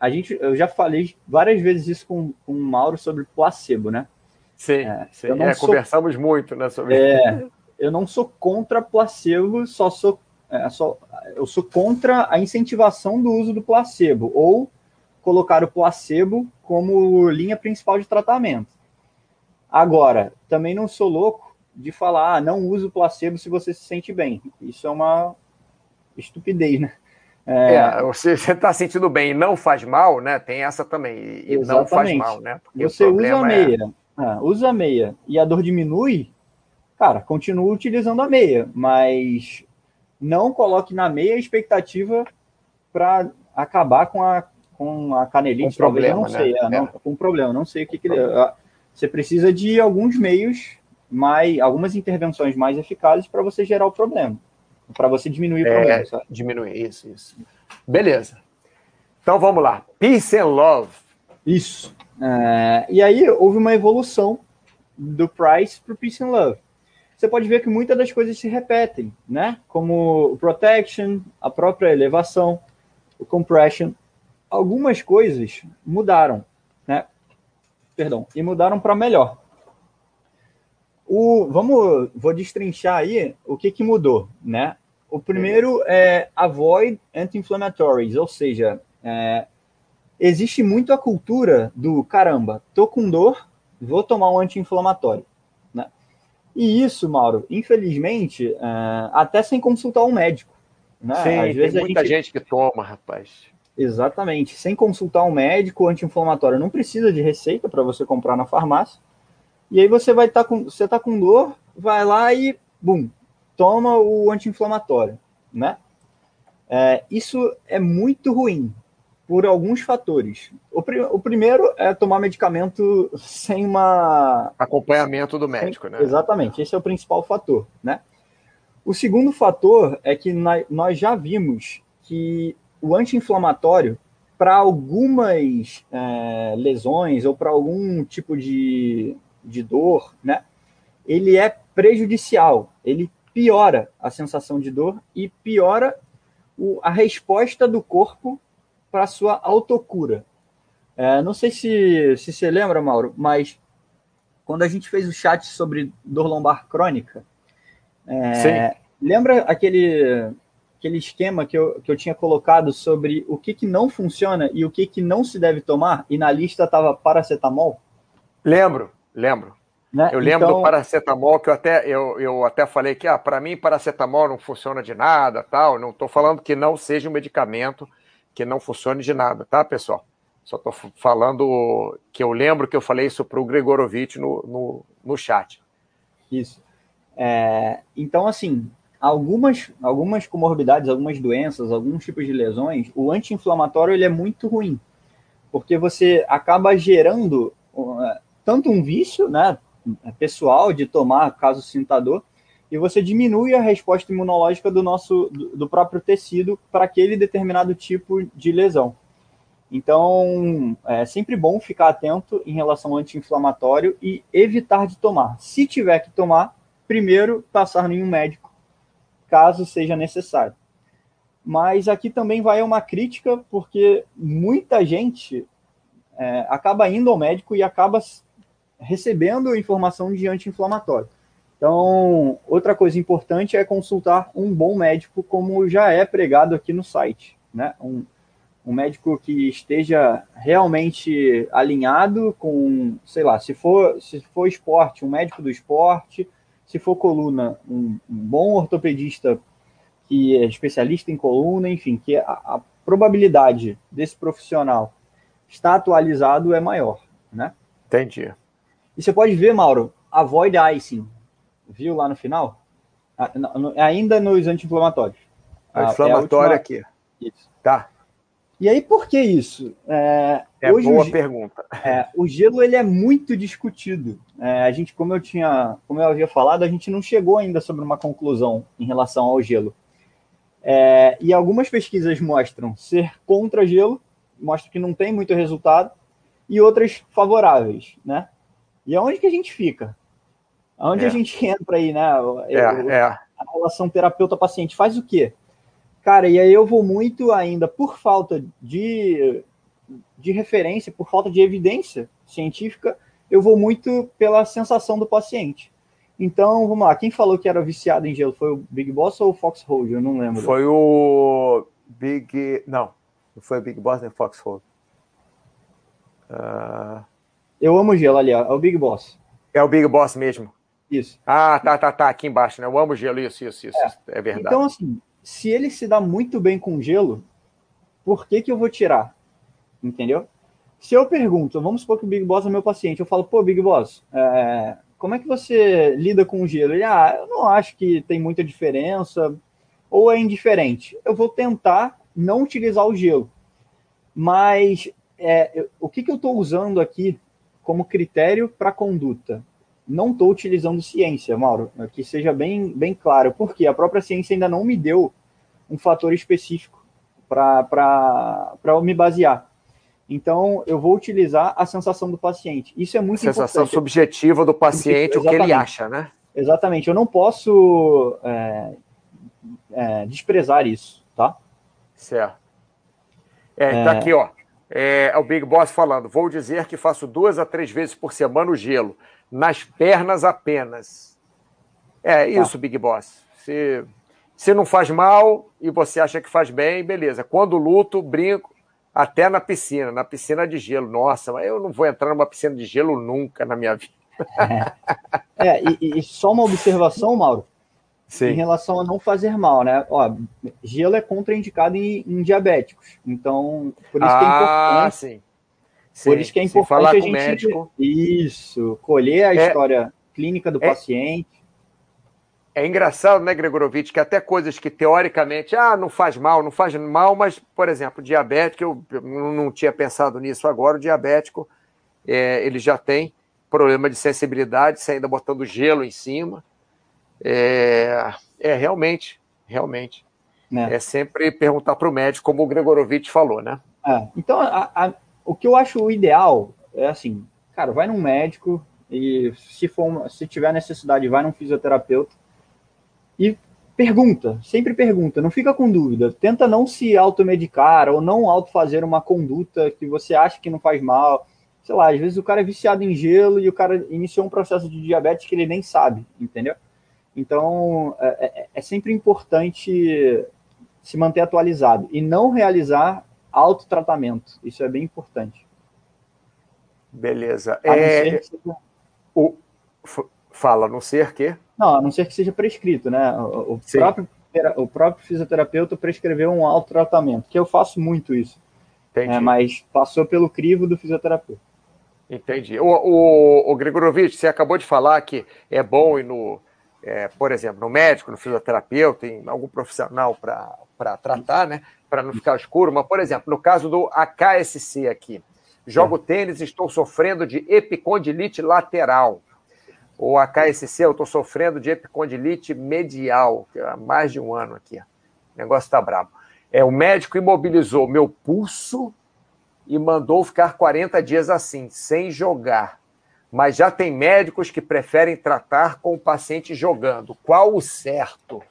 a gente, eu já falei várias vezes isso com, com o Mauro sobre placebo, né? Sim, é, sim. É, sou, conversamos muito, né, sobre é, Eu não sou contra placebo, só sou, é, só, eu sou contra a incentivação do uso do placebo, ou colocar o placebo como linha principal de tratamento. Agora, também não sou louco de falar, ah, não use o placebo se você se sente bem. Isso é uma estupidez, né? É, é você está sentindo bem e não faz mal, né? Tem essa também. E Exatamente. não faz mal, né? Porque você usa a é meia, é... usa a meia e a dor diminui, cara, continua utilizando a meia, mas não coloque na meia a expectativa para acabar com a, com a canelite. Com problema, não sei, né? é, não, com problema, não sei o que, que ele. Você precisa de alguns meios, mais, algumas intervenções mais eficazes para você gerar o problema para você diminuir o é, problema. Sabe? Diminuir, isso, isso. Beleza. Então vamos lá. Peace and Love. Isso. É, e aí houve uma evolução do Price para o Peace and Love. Você pode ver que muitas das coisas se repetem, né? Como o Protection, a própria elevação, o Compression. Algumas coisas mudaram, né? Perdão, e mudaram para melhor. O, vamos, vou destrinchar aí o que, que mudou, né? O primeiro é avoid anti-inflammatories, ou seja, é, existe muito a cultura do caramba, tô com dor, vou tomar um anti-inflamatório. Né? E isso, Mauro, infelizmente, é, até sem consultar um médico. Né? Sim, Às vezes tem muita gente... gente que toma, rapaz. Exatamente. Sem consultar um médico, anti-inflamatório não precisa de receita para você comprar na farmácia. E aí você vai estar tá com. Você tá com dor, vai lá e bum, toma o anti-inflamatório, né? É, isso é muito ruim por alguns fatores. O, o, primeiro é tomar medicamento sem uma acompanhamento do médico, sem... né? Exatamente, esse é o principal fator, né? O segundo fator é que nós já vimos que o anti-inflamatório para algumas é, lesões ou para algum tipo de, de dor, né? Ele é prejudicial. Ele piora a sensação de dor e piora o, a resposta do corpo para a sua autocura. É, não sei se, se você lembra, Mauro, mas quando a gente fez o chat sobre dor lombar crônica, é, lembra aquele, aquele esquema que eu, que eu tinha colocado sobre o que, que não funciona e o que, que não se deve tomar? E na lista estava paracetamol? Lembro, lembro. Né? Eu lembro então... do paracetamol que eu até, eu, eu até falei que ah, para mim paracetamol não funciona de nada, tal. Não estou falando que não seja um medicamento que não funcione de nada, tá, pessoal? Só estou falando que eu lembro que eu falei isso para o Gregorovitch no, no, no chat. Isso. É, então, assim, algumas, algumas comorbidades, algumas doenças, alguns tipos de lesões, o anti-inflamatório ele é muito ruim, porque você acaba gerando uh, tanto um vício, né, pessoal de tomar caso sinta dor, e você diminui a resposta imunológica do nosso do, do próprio tecido para aquele determinado tipo de lesão. Então, é sempre bom ficar atento em relação ao anti-inflamatório e evitar de tomar. Se tiver que tomar, primeiro passar em um médico, caso seja necessário. Mas aqui também vai uma crítica, porque muita gente é, acaba indo ao médico e acaba recebendo informação de anti-inflamatório. Então, outra coisa importante é consultar um bom médico, como já é pregado aqui no site. Né? Um, um médico que esteja realmente alinhado com, sei lá, se for, se for esporte, um médico do esporte, se for coluna, um, um bom ortopedista que é especialista em coluna, enfim, que a, a probabilidade desse profissional estar atualizado é maior, né? Entendi. E você pode ver, Mauro, avoid icing, viu lá no final? Ainda nos anti-inflamatórios. Inflamatório é aqui. Isso. Tá. E aí, por que isso? É, é boa pergunta. É, o gelo ele é muito discutido. É, a gente, como eu tinha, como eu havia falado, a gente não chegou ainda sobre uma conclusão em relação ao gelo. É, e algumas pesquisas mostram ser contra gelo, mostram que não tem muito resultado, e outras favoráveis, né? E aonde que a gente fica? Aonde a é. gente entra aí, né? É, é. A relação terapeuta-paciente faz o quê? Cara, e aí eu vou muito ainda, por falta de, de referência, por falta de evidência científica, eu vou muito pela sensação do paciente. Então, vamos lá, quem falou que era viciado em gelo? Foi o Big Boss ou o Foxhold? Eu não lembro. Foi o Big. Não, não foi o Big Boss nem o Foxhold. Uh... Eu amo gelo ali, é o Big Boss. É o Big Boss mesmo. Isso. Ah, tá, tá, tá, aqui embaixo, né? Eu amo gelo, isso, isso, isso. É, é verdade. Então, assim, se ele se dá muito bem com gelo, por que, que eu vou tirar? Entendeu? Se eu pergunto, vamos supor que o Big Boss é meu paciente, eu falo, pô, Big Boss, é, como é que você lida com o gelo? Ele, ah, eu não acho que tem muita diferença, ou é indiferente. Eu vou tentar não utilizar o gelo. Mas é, o que, que eu estou usando aqui como critério para conduta? não estou utilizando ciência, Mauro, que seja bem, bem claro, porque a própria ciência ainda não me deu um fator específico para eu me basear. Então, eu vou utilizar a sensação do paciente. Isso é muito sensação importante. Sensação subjetiva do paciente, o que ele acha, né? Exatamente. Eu não posso é, é, desprezar isso, tá? Certo. É, tá é... aqui, ó. É, é o Big Boss falando. Vou dizer que faço duas a três vezes por semana o gelo nas pernas apenas. É tá. isso, Big Boss. Se, se não faz mal e você acha que faz bem, beleza. Quando luto, brinco até na piscina, na piscina de gelo. Nossa, mas eu não vou entrar numa piscina de gelo nunca na minha vida. É, é e, e, só uma observação, Mauro. Sim. Em relação a não fazer mal, né? Ó, gelo é contraindicado em, em diabéticos. Então, por isso ah, que é ah, importante. Sim Sim, Por isso que é importante a gente médico. isso, colher a é, história clínica do é, paciente. É engraçado, né, Gregorovitch, que até coisas que teoricamente, ah, não faz mal, não faz mal, mas, por exemplo, diabético, eu, eu não tinha pensado nisso agora, o diabético, é, ele já tem problema de sensibilidade, você ainda botando gelo em cima. É, é realmente, realmente. É, é sempre perguntar para o médico, como o Gregorovitch falou, né? É, então, a, a, o que eu acho ideal é assim, cara, vai num médico e se for se tiver necessidade, vai num fisioterapeuta. e pergunta, sempre pergunta, não fica com dúvida. Tenta não se automedicar ou não autofazer uma conduta que você acha que não faz mal. Sei lá, às vezes o cara é viciado em gelo e o cara iniciou um processo de diabetes que ele nem sabe, entendeu? Então, é, é, é sempre importante se manter atualizado e não realizar autotratamento. Isso é bem importante. Beleza. É... Seja... O... Fala, a não ser que? Não, a não ser que seja prescrito, né? O, próprio, o próprio fisioterapeuta prescreveu um autotratamento, que eu faço muito isso. Entendi. É, mas passou pelo crivo do fisioterapeuta. Entendi. O, o, o Gregorovich, você acabou de falar que é bom ir no, é, por exemplo, no médico, no fisioterapeuta, em algum profissional para tratar, né? Para não ficar escuro. Mas, por exemplo, no caso do AKSC aqui, jogo é. tênis, estou sofrendo de epicondilite lateral o AKSC, eu estou sofrendo de epicondilite medial, que há mais de um ano aqui. O negócio está brabo. É, o médico imobilizou meu pulso e mandou ficar 40 dias assim, sem jogar. Mas já tem médicos que preferem tratar com o paciente jogando. Qual o certo?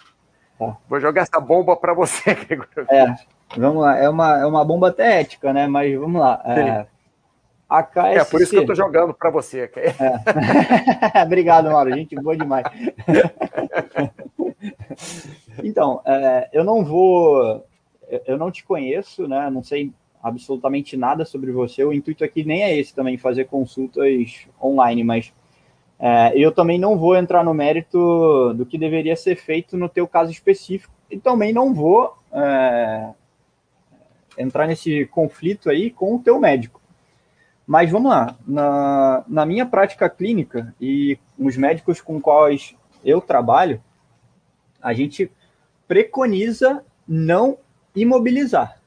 É. Vou jogar essa bomba para você, Gregor. É, vamos lá. É uma, é uma bomba até ética, né? Mas vamos lá. É, a KSC... É, por isso que eu estou jogando para você. É. Obrigado, Mauro. Gente boa demais. então, é, eu não vou... Eu não te conheço, né? Não sei absolutamente nada sobre você. O intuito aqui nem é esse também, fazer consultas online, mas é, eu também não vou entrar no mérito do que deveria ser feito no teu caso específico e também não vou é, entrar nesse conflito aí com o teu médico. Mas vamos lá, na, na minha prática clínica e os médicos com quais eu trabalho, a gente preconiza não imobilizar?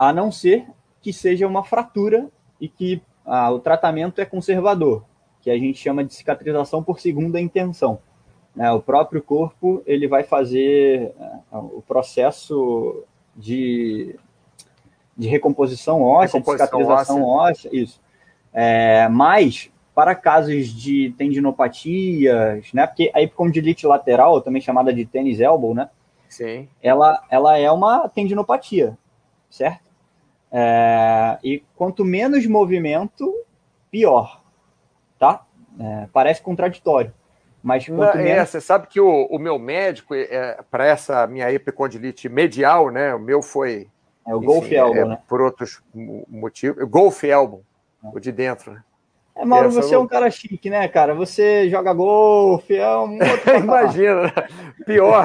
A não ser que seja uma fratura e que ah, o tratamento é conservador, que a gente chama de cicatrização por segunda intenção. É, o próprio corpo ele vai fazer é, o processo de de recomposição óssea, recomposição de cicatrização óssea, óssea isso. É, mas para casos de tendinopatias, né? Porque a epicondilite lateral, também chamada de tênis elbow, né? Sim. Ela, ela é uma tendinopatia, certo? É, e quanto menos movimento, pior, tá? É, parece contraditório. Mas quanto Não, é, menos... É, você sabe que o, o meu médico, é, para essa minha epicondilite medial, né? O meu foi é o Golf Elbow, é, né? Por outros motivos. Golf Elbow, é. o de dentro, né? É, Mauro, você é um cara chique, né, cara? Você joga golfe, é um Imagina, pior,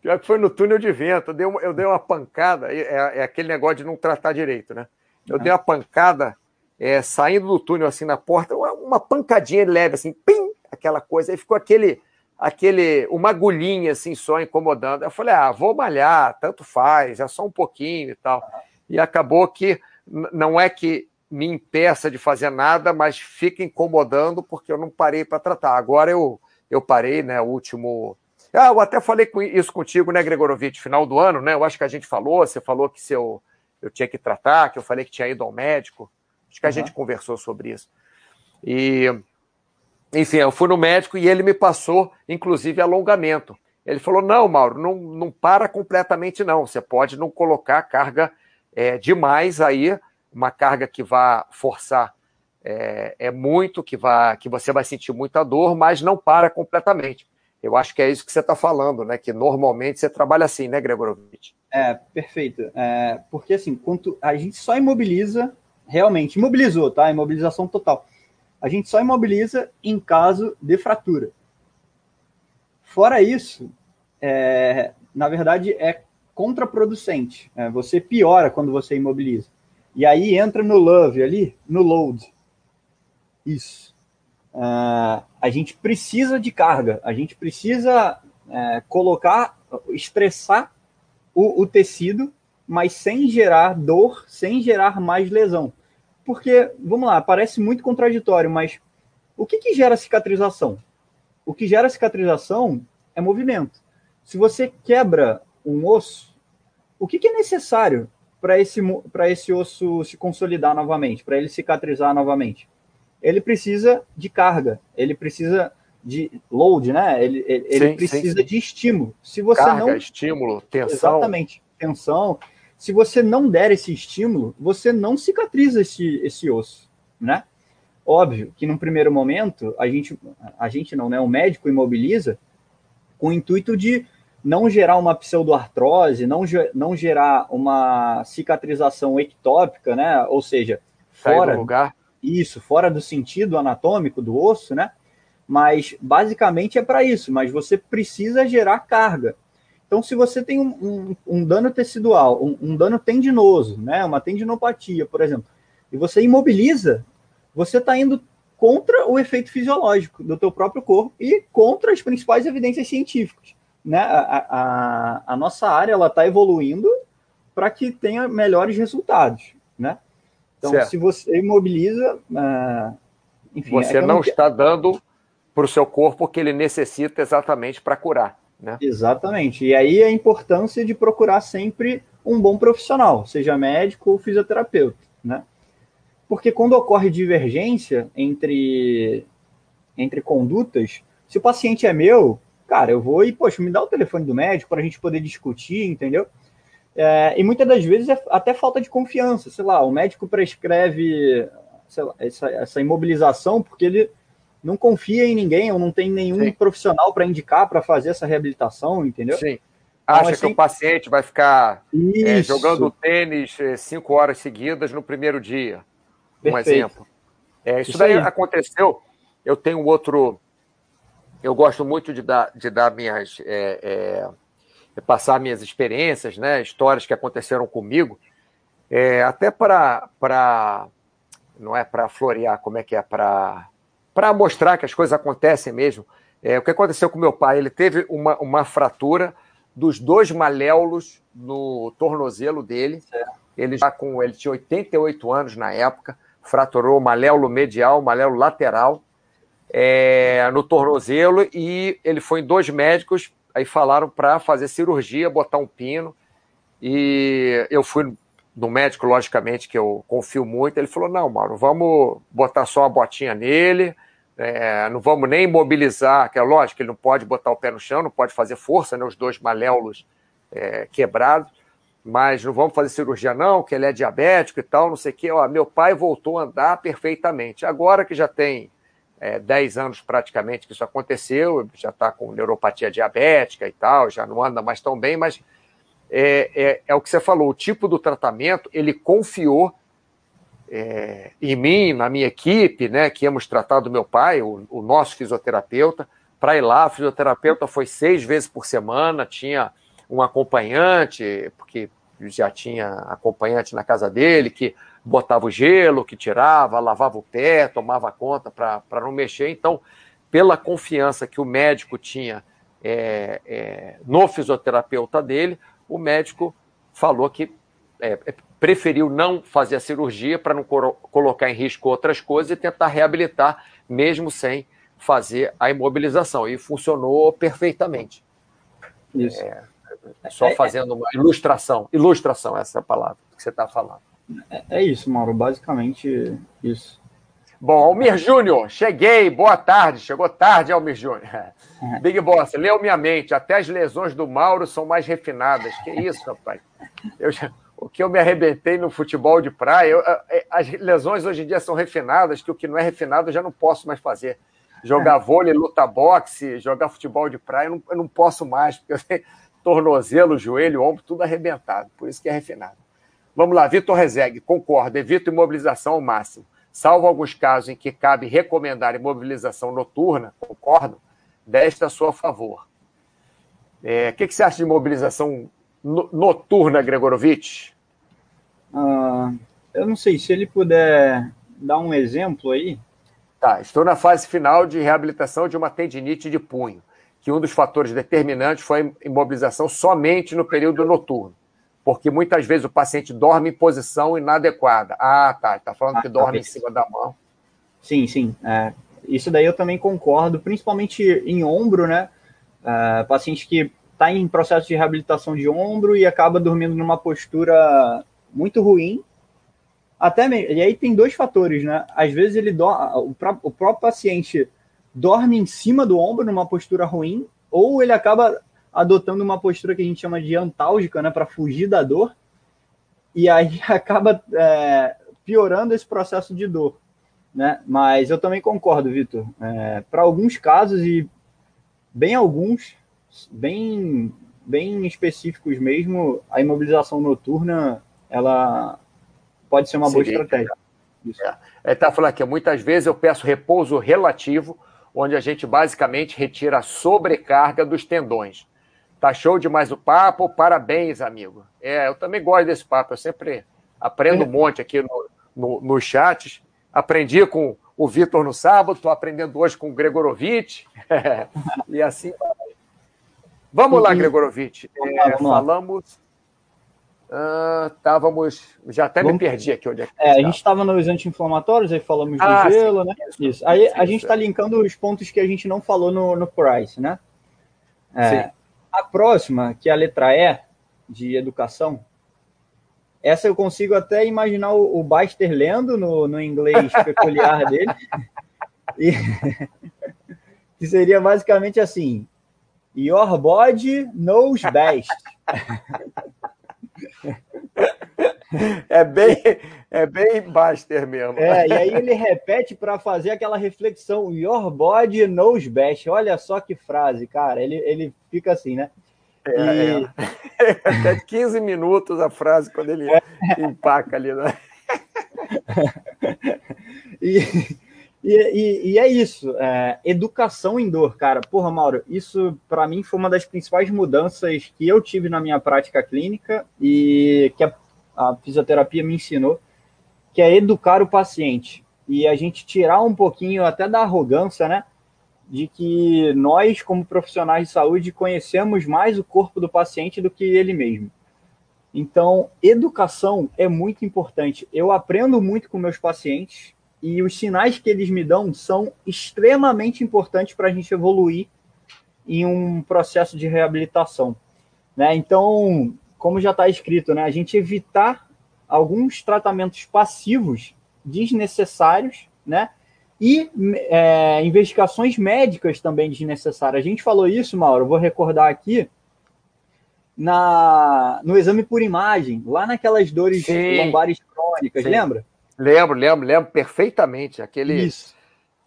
pior que foi no túnel de vento. Eu dei uma, eu dei uma pancada, é, é aquele negócio de não tratar direito, né? Eu dei uma pancada é, saindo do túnel, assim, na porta, uma, uma pancadinha leve, assim, pim, aquela coisa, aí ficou aquele aquele uma agulhinha assim só incomodando. Eu falei, ah, vou malhar, tanto faz, é só um pouquinho e tal. E acabou que não é que me impeça de fazer nada, mas fica incomodando porque eu não parei para tratar. Agora eu, eu parei, né? O último. Ah, eu até falei isso contigo, né, Gregorovitch, final do ano, né? Eu acho que a gente falou, você falou que se eu, eu tinha que tratar, que eu falei que tinha ido ao médico. Acho que a uhum. gente conversou sobre isso. E enfim, eu fui no médico e ele me passou, inclusive, alongamento. Ele falou: não, Mauro, não, não para completamente, não. Você pode não colocar carga é, demais aí, uma carga que vá forçar é, é, muito, que, vá, que você vai sentir muita dor, mas não para completamente. Eu acho que é isso que você está falando, né? Que normalmente você trabalha assim, né, Gregorovitch? É, perfeito. É, porque assim, quanto a gente só imobiliza, realmente, imobilizou, tá? Imobilização total a gente só imobiliza em caso de fratura. Fora isso, é, na verdade, é contraproducente. É, você piora quando você imobiliza. E aí entra no love ali, no load. Isso. Uh, a gente precisa de carga, a gente precisa é, colocar, estressar o, o, tecido, mas sem gerar dor, sem gerar mais lesão. Porque, vamos lá, parece muito contraditório, mas o que, que gera cicatrização? O que gera cicatrização é movimento. Se você quebra um osso, o que, que é necessário para esse, esse osso se consolidar novamente, para ele cicatrizar novamente? Ele precisa de carga, ele precisa de load, né? Ele, ele, ele precisa sim. de estímulo. Se você Carga, não estímulo, tensão. Exatamente, tensão. Se você não der esse estímulo, você não cicatriza esse, esse osso, né? Óbvio que num primeiro momento a gente, a gente não, né? O médico imobiliza com o intuito de não gerar uma pseudoartrose, não, não gerar uma cicatrização ectópica, né? Ou seja, fora do lugar. Isso, fora do sentido anatômico do osso, né? Mas basicamente é para isso, mas você precisa gerar carga. Então, se você tem um, um, um dano tecidual, um, um, dano tendinoso, né? Uma tendinopatia, por exemplo, e você imobiliza, você está indo contra o efeito fisiológico do teu próprio corpo e contra as principais evidências científicas né, a, a, a nossa área ela está evoluindo para que tenha melhores resultados, né? Então, certo. se você imobiliza, uh, enfim, você é não, não está dando para o seu corpo o que ele necessita exatamente para curar, né? Exatamente. E aí a importância de procurar sempre um bom profissional, seja médico ou fisioterapeuta, né? Porque quando ocorre divergência entre entre condutas, se o paciente é meu, cara, eu vou e, poxa, me dá o telefone do médico para a gente poder discutir, entendeu? É, e muitas das vezes é até falta de confiança, sei lá, o médico prescreve lá, essa, essa, imobilização porque ele não confia em ninguém ou não tem nenhum Sim. profissional para indicar para fazer essa reabilitação, entendeu? Sim. Então, Acha então, assim, que o paciente vai ficar é, jogando tênis é, cinco horas seguidas no primeiro dia. Um Perfeito. exemplo. É, isso, isso daí aí. aconteceu. Eu tenho outro eu gosto muito de dar, de dar minhas. É, é, passar minhas experiências, né, histórias que aconteceram comigo, é, até para. Não é para florear, como é que é? Para mostrar que as coisas acontecem mesmo. É, o que aconteceu com meu pai? Ele teve uma, uma fratura dos dois maléolos no tornozelo dele. Ele já com ele tinha 88 anos na época, fraturou o maléolo medial, o maléolo lateral é, no tornozelo e ele foi em dois médicos, aí falaram para fazer cirurgia, botar um pino. E eu fui no médico, logicamente, que eu confio muito. Ele falou: não, Mauro, vamos botar só uma botinha nele, é, não vamos nem imobilizar, que é lógico ele não pode botar o pé no chão, não pode fazer força, né, os dois maléolos é, quebrados, mas não vamos fazer cirurgia, não, que ele é diabético e tal, não sei o quê. Ó, meu pai voltou a andar perfeitamente. Agora que já tem é, 10 anos praticamente que isso aconteceu, já está com neuropatia diabética e tal, já não anda mais tão bem, mas é, é, é o que você falou, o tipo do tratamento, ele confiou é, em mim, na minha equipe, né, que íamos tratar do meu pai, o, o nosso fisioterapeuta, para ir lá, o fisioterapeuta foi seis vezes por semana, tinha um acompanhante, porque já tinha acompanhante na casa dele, que botava o gelo, que tirava, lavava o pé, tomava conta para não mexer. Então, pela confiança que o médico tinha é, é, no fisioterapeuta dele, o médico falou que é, é preferiu não fazer a cirurgia para não colocar em risco outras coisas e tentar reabilitar, mesmo sem fazer a imobilização. E funcionou perfeitamente. Isso. É, só fazendo uma ilustração. Ilustração, essa é a palavra que você está falando. É, é isso, Mauro, basicamente isso. Bom, Almir Júnior, cheguei, boa tarde. Chegou tarde, Almir Júnior. É. Big Boss, leu minha mente, até as lesões do Mauro são mais refinadas. Que isso, rapaz? Eu, o que eu me arrebentei no futebol de praia, eu, é, as lesões hoje em dia são refinadas, que o que não é refinado eu já não posso mais fazer. Jogar vôlei, luta boxe, jogar futebol de praia, eu não, eu não posso mais, porque eu tenho tornozelo, joelho, ombro, tudo arrebentado. Por isso que é refinado. Vamos lá, Vitor Rezegue, concordo, evito imobilização ao máximo. Salvo alguns casos em que cabe recomendar imobilização noturna, concordo, desta a sua favor. É, o que, que, você acha de imobilização no, noturna, Gregorovitch? Ah, eu não sei, se ele puder dar um exemplo aí. Tá, estou na fase final de reabilitação de uma tendinite de punho, que um dos fatores determinantes foi a imobilização somente no período noturno porque muitas vezes o paciente dorme em posição inadequada. Ah, tá, está falando ah, que tá, dorme tá, em cima da mão. Sim, sim. É, isso daí eu também concordo, principalmente em ombro, né? É, paciente que está em processo de reabilitação de ombro e acaba dormindo numa postura muito ruim. Até mesmo, e aí tem dois fatores, né? Às vezes ele dorme, o, próprio, o próprio paciente dorme em cima do ombro numa postura ruim, ou ele acaba adotando uma postura que a gente chama de antálgica, né, para fugir da dor, e aí acaba é, piorando esse processo de dor. Né? Mas eu também concordo, Vitor. É, para alguns casos, e bem alguns, bem, bem específicos mesmo, a imobilização noturna ela pode ser uma boa estratégia. Isso. É, é tá falando aqui, muitas vezes eu peço repouso relativo, onde a gente basicamente retira a sobrecarga dos tendões. Tá show demais o papo, parabéns, amigo. É, eu também gosto desse papo, eu sempre aprendo um monte aqui no, no, nos chats. Aprendi com o Vitor no sábado, estou aprendendo hoje com o Gregorovic, e assim Vamos lá, Gregorovic. É, falamos. Estávamos. Uh, já até Vamos... me perdi aqui onde é que é, A gente estava nos anti-inflamatórios, aí falamos ah, do gelo, sim, né? Isso. isso. Aí a gente está linkando os pontos que a gente não falou no, no Price, né? É, a próxima, que é a letra E, de educação, essa eu consigo até imaginar o, o Baster lendo no, no inglês peculiar dele. E, que seria basicamente assim: Your body knows best. É bem, é bem Baster mesmo. É, e aí ele repete para fazer aquela reflexão: Your body knows best. Olha só que frase, cara. Ele, ele fica assim, né? É, e... é. Até 15 minutos a frase quando ele é. empaca ali, né? e, e, e, e, é isso, é, educação em dor, cara. Porra, Mauro, isso para mim foi uma das principais mudanças que eu tive na minha prática clínica e que a, a fisioterapia me ensinou, que é educar o paciente e a gente tirar um pouquinho até da arrogância, né? De que nós, como profissionais de saúde, conhecemos mais o corpo do paciente do que ele mesmo. Então, educação é muito importante. Eu aprendo muito com meus pacientes, e os sinais que eles me dão são extremamente importantes para a gente evoluir em um processo de reabilitação. Né? Então, como já está escrito, né, a gente evitar alguns tratamentos passivos desnecessários, né? E é, investigações médicas também desnecessárias. A gente falou isso, Mauro, vou recordar aqui, na, no exame por imagem, lá naquelas dores Sim. lombares crônicas, Sim. lembra? Lembro, lembro, lembro perfeitamente. Aquele Isso.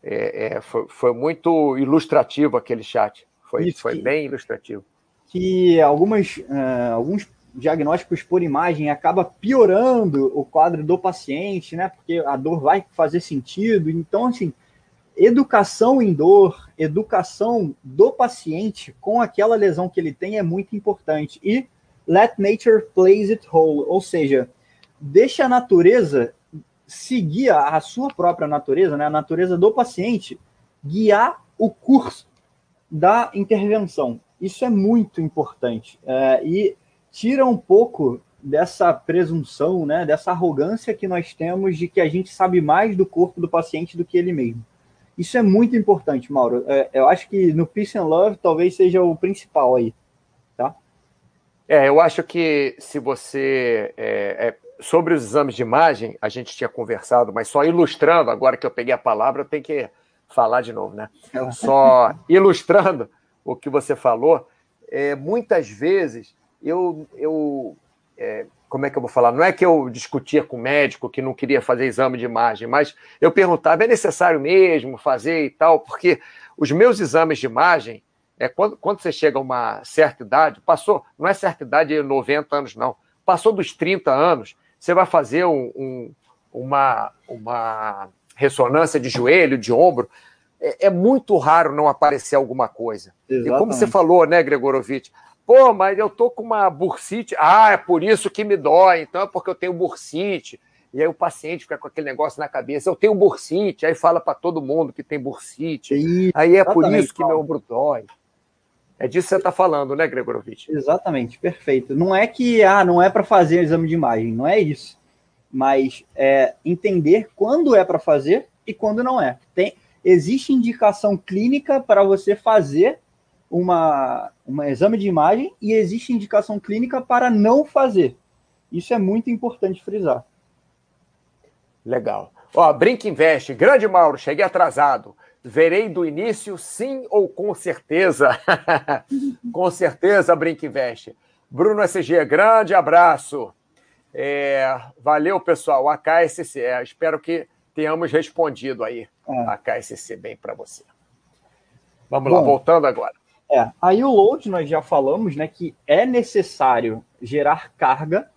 É, é, foi, foi, muito ilustrativo aquele chat. Foi, Isso, foi que, bem ilustrativo. Que algumas, uh, alguns diagnósticos por imagem acaba piorando o quadro do paciente, né? Porque a dor vai fazer sentido. Então, assim, educação em dor, educação do paciente com aquela lesão que ele tem é muito importante. E let nature plays it whole, ou seja, deixa a natureza seguir a sua própria natureza, né, a natureza do paciente, guiar o curso da intervenção. Isso é muito importante é, e tira um pouco dessa presunção, né, dessa arrogância que nós temos de que a gente sabe mais do corpo do paciente do que ele mesmo. Isso é muito importante, Mauro. É, eu acho que no Peace and Love talvez seja o principal aí, tá? É, eu acho que se você é, é sobre os exames de imagem, a gente tinha conversado, mas só ilustrando, agora que eu peguei a palavra, eu tenho que falar de novo, né? Só ilustrando o que você falou, é, muitas vezes eu, eu é, como é que eu vou falar? Não é que eu discutia com o médico que não queria fazer exame de imagem, mas eu perguntava, é necessário mesmo fazer e tal, porque os meus exames de imagem, é quando, quando você chega a uma certa idade, passou, não é certa idade de 90 anos, não, passou dos 30 anos, você vai fazer um, um, uma, uma ressonância de joelho, de ombro, é, é, muito raro não aparecer alguma coisa. Exatamente. E como você falou, né, Gregorovitch? Pô, mas eu tô com uma bursite. Ah, é por isso que me dói. Então é porque eu tenho bursite. E aí o paciente fica com aquele negócio na cabeça. Eu tenho bursite. Aí fala para todo mundo que tem bursite. Isso, aí é por isso que meu ombro dói. É disso que você está falando, né, Gregorovitch? Exatamente, perfeito. Não é que ah, não é para fazer o exame de imagem, não é isso. Mas é entender quando é para fazer e quando não é. Tem, existe indicação clínica para você fazer uma, uma exame de imagem e existe indicação clínica para não fazer. Isso é muito importante frisar. Legal. Ó, Brinca Invest, grande Mauro, cheguei atrasado. Verei do início, sim ou com certeza? com certeza, Brinca Invest. Bruno SG, grande abraço. É, valeu, pessoal. A KSC, é, espero que tenhamos respondido aí é. a KSC bem para você. Vamos Bom, lá, voltando agora. É, aí o load nós já falamos, né, que é necessário gerar carga,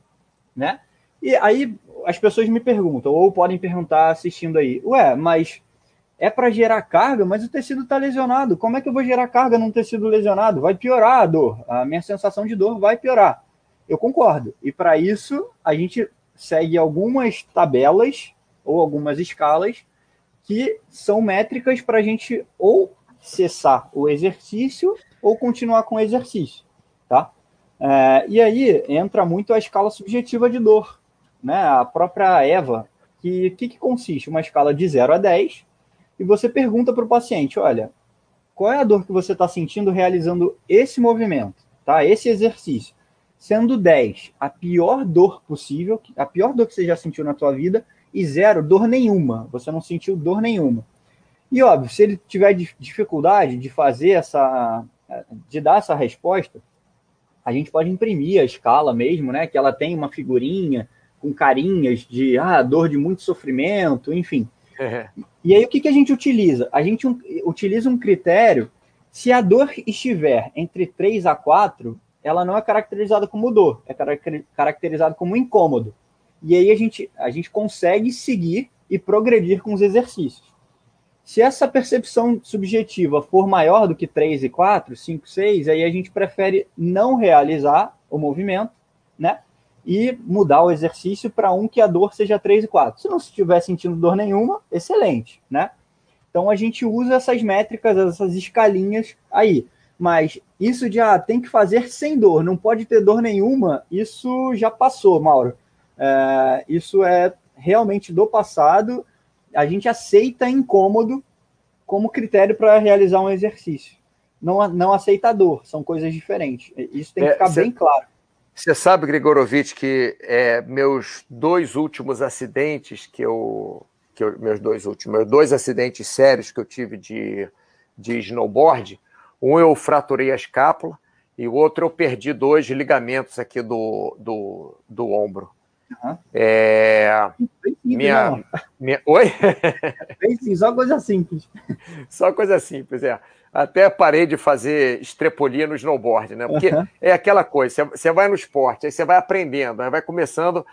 né? E aí as pessoas me perguntam, ou podem perguntar assistindo aí, ué, mas é para gerar carga, mas o tecido está lesionado. Como é que eu vou gerar carga num tecido lesionado? Vai piorar a dor. A minha sensação de dor vai piorar. Eu concordo. E para isso, a gente segue algumas tabelas ou algumas escalas que são métricas para a gente ou cessar o exercício ou continuar com o exercício, tá? É, e aí entra muito a escala subjetiva de dor, né? A própria EVA, que que, que consiste? Uma escala de 0 a 10, e você pergunta para o paciente, olha, qual é a dor que você está sentindo realizando esse movimento, tá? Esse exercício. Sendo 10 a pior dor possível, a pior dor que você já sentiu na tua vida, e zero, dor nenhuma. Você não sentiu dor nenhuma. E óbvio, se ele tiver dificuldade de fazer essa, de dar essa resposta, a gente pode imprimir a escala mesmo, né? Que ela tem uma figurinha com carinhas de ah, dor de muito sofrimento, enfim. É. E aí o que, que a gente utiliza? A gente um, utiliza um critério. Se a dor estiver entre 3 a 4, ela não é caracterizada como dor, é caracterizada como incômodo. E aí a gente, a gente consegue seguir e progredir com os exercícios. Se essa percepção subjetiva for maior do que 3 e 4, 5, 6, aí a gente prefere não realizar o movimento, né? E mudar o exercício para um que a dor seja 3 e 4. Se não estiver sentindo dor nenhuma, excelente, né? Então a gente usa essas métricas, essas escalinhas aí. Mas isso já ah, tem que fazer sem dor, não pode ter dor nenhuma, isso já passou, Mauro. É, isso é realmente do passado a gente aceita incômodo como critério para realizar um exercício. Não, não aceita dor, são coisas diferentes. Isso tem que é, ficar cê, bem claro. Você sabe, Grigorovitch, que é, meus dois últimos acidentes que eu, que eu. Meus dois últimos, meus dois acidentes sérios que eu tive de, de snowboard, um eu fraturei a escápula e o outro eu perdi dois ligamentos aqui do, do, do ombro. Uhum. É, minha, minha... Oi? Bem só coisa simples. Só coisa simples, é. Até parei de fazer estrepolia no snowboard, né? Porque uhum. é aquela coisa, você vai no esporte, aí você vai aprendendo, aí vai começando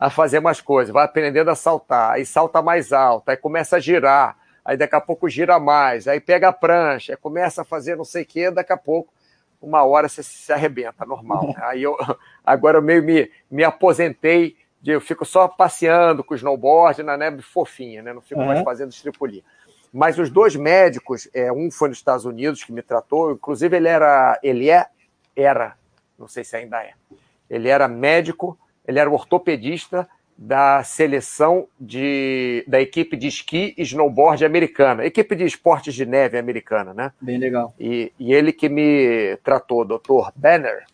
a fazer mais coisas, vai aprendendo a saltar, aí salta mais alto, aí começa a girar, aí daqui a pouco gira mais, aí pega a prancha, aí começa a fazer não sei o quê, daqui a pouco, uma hora você se arrebenta, normal. Né? Aí eu agora eu meio me, me aposentei de eu fico só passeando com o snowboard na neve fofinha, né? Não fico uhum. mais fazendo estripulia. Mas os dois médicos, é, um foi nos Estados Unidos que me tratou, inclusive ele era, ele é, era, não sei se ainda é, ele era médico, ele era ortopedista da seleção de, da equipe de esqui e snowboard americana, equipe de esportes de neve americana, né? Bem legal. E, e ele que me tratou, doutor Banner,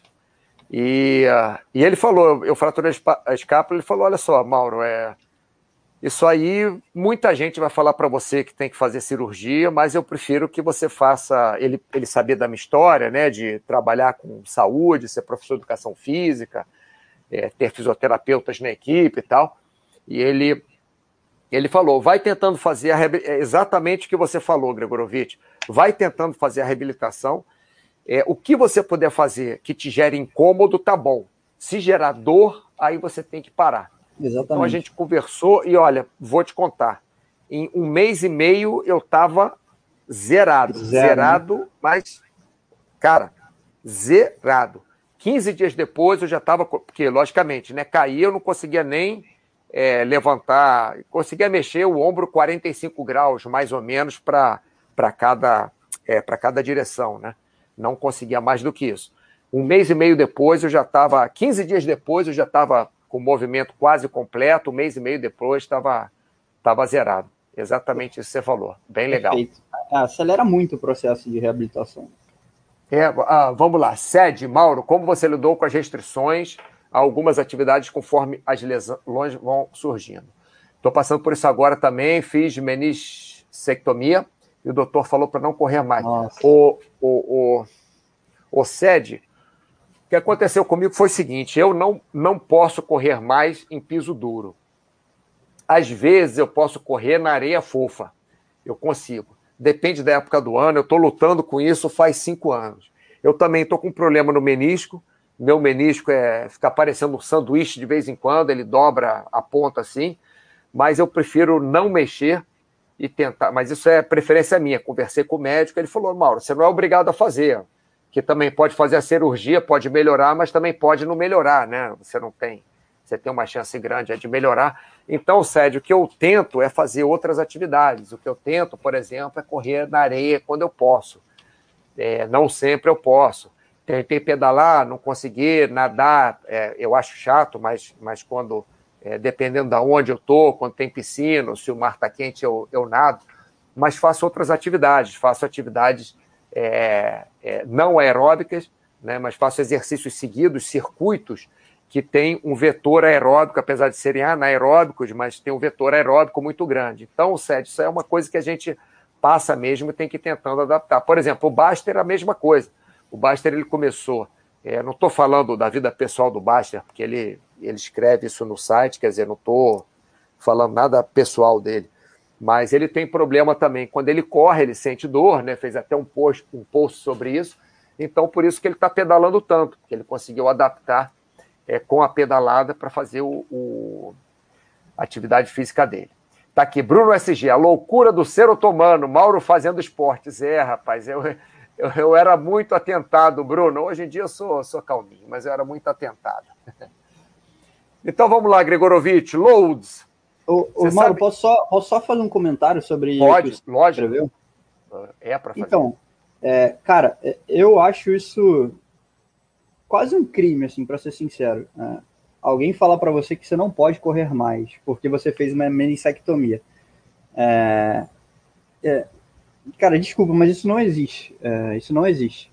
e, uh, e ele falou, eu fraturei a escápula, ele falou, olha só, Mauro, é, isso aí muita gente vai falar para você que tem que fazer cirurgia, mas eu prefiro que você faça, ele, ele saber da minha história, né, de trabalhar com saúde, ser professor de educação física, é, ter fisioterapeutas na equipe e tal, e ele ele falou, vai tentando fazer a, é exatamente o que você falou, Gregorovitch, vai tentando fazer a reabilitação, é, o que você puder fazer que te gere incômodo, tá bom. Se gerar dor, aí você tem que parar. Exatamente. Então a gente conversou e olha, vou te contar. Em um mês e meio eu estava zerado. Zero, né? zerado, né? mas, cara, zerado. 15 dias depois eu já estava. Porque, logicamente, né? Caí, eu não conseguia nem é, levantar, conseguia mexer o ombro 45 graus, mais ou menos, para cada, é, cada direção, né? Não conseguia mais do que isso. Um mês e meio depois, eu já estava, 15 dias depois, eu já estava com o movimento quase completo, um mês e meio depois estava tava zerado. Exatamente isso que você falou. Bem legal. Perfeito. Acelera muito o processo de reabilitação. É, ah, vamos lá. Sede, Mauro, como você lidou com as restrições a algumas atividades conforme as lesões vão surgindo? Estou passando por isso agora também, fiz meniscectomia e o doutor falou para não correr mais. Nossa. O, o, o, o SED, o que aconteceu comigo foi o seguinte: eu não, não posso correr mais em piso duro. Às vezes eu posso correr na areia fofa. Eu consigo. Depende da época do ano. Eu estou lutando com isso faz cinco anos. Eu também estou com um problema no menisco. Meu menisco é ficar parecendo um sanduíche de vez em quando, ele dobra a ponta assim. Mas eu prefiro não mexer e tentar. Mas isso é preferência minha. Conversei com o médico, ele falou: Mauro, você não é obrigado a fazer. Que também pode fazer a cirurgia, pode melhorar, mas também pode não melhorar, né? Você não tem. Você tem uma chance grande de melhorar. Então, Sérgio, o que eu tento é fazer outras atividades. O que eu tento, por exemplo, é correr na areia quando eu posso. É, não sempre eu posso. Tentei pedalar, não consegui, nadar, é, eu acho chato, mas, mas quando, é, dependendo de onde eu estou, quando tem piscina, se o mar está quente, eu, eu nado. Mas faço outras atividades, faço atividades é, é, não aeróbicas, né, mas faço exercícios seguidos, circuitos, que tem um vetor aeróbico, apesar de serem anaeróbicos, mas tem um vetor aeróbico muito grande. Então, Sérgio, isso é uma coisa que a gente passa mesmo e tem que ir tentando adaptar. Por exemplo, o Baster é a mesma coisa. O Baster ele começou, é, não estou falando da vida pessoal do Baster, porque ele, ele escreve isso no site, quer dizer, não estou falando nada pessoal dele, mas ele tem problema também. Quando ele corre, ele sente dor, né? fez até um post, um post sobre isso, então por isso que ele está pedalando tanto, porque ele conseguiu adaptar é, com a pedalada para fazer o, o, a atividade física dele. Tá aqui, Bruno SG, a loucura do ser otomano, Mauro fazendo esportes. É, rapaz, eu, eu, eu, era muito atentado, Bruno. Hoje em dia eu sou, sou calminho, mas eu era muito atentado. Então vamos lá, Gregorovitch, loads. Ô, ô Mauro, sabe... posso, só, posso só fazer um comentário sobre Pode, lógico. Escreveu? É para fazer. Então, é, cara, é, eu acho isso quase um crime, assim, para ser sincero. É, alguém falar para você que você não pode correr mais porque você fez uma meniscectomia. É, é, cara, desculpa, mas isso não existe. É, isso não existe.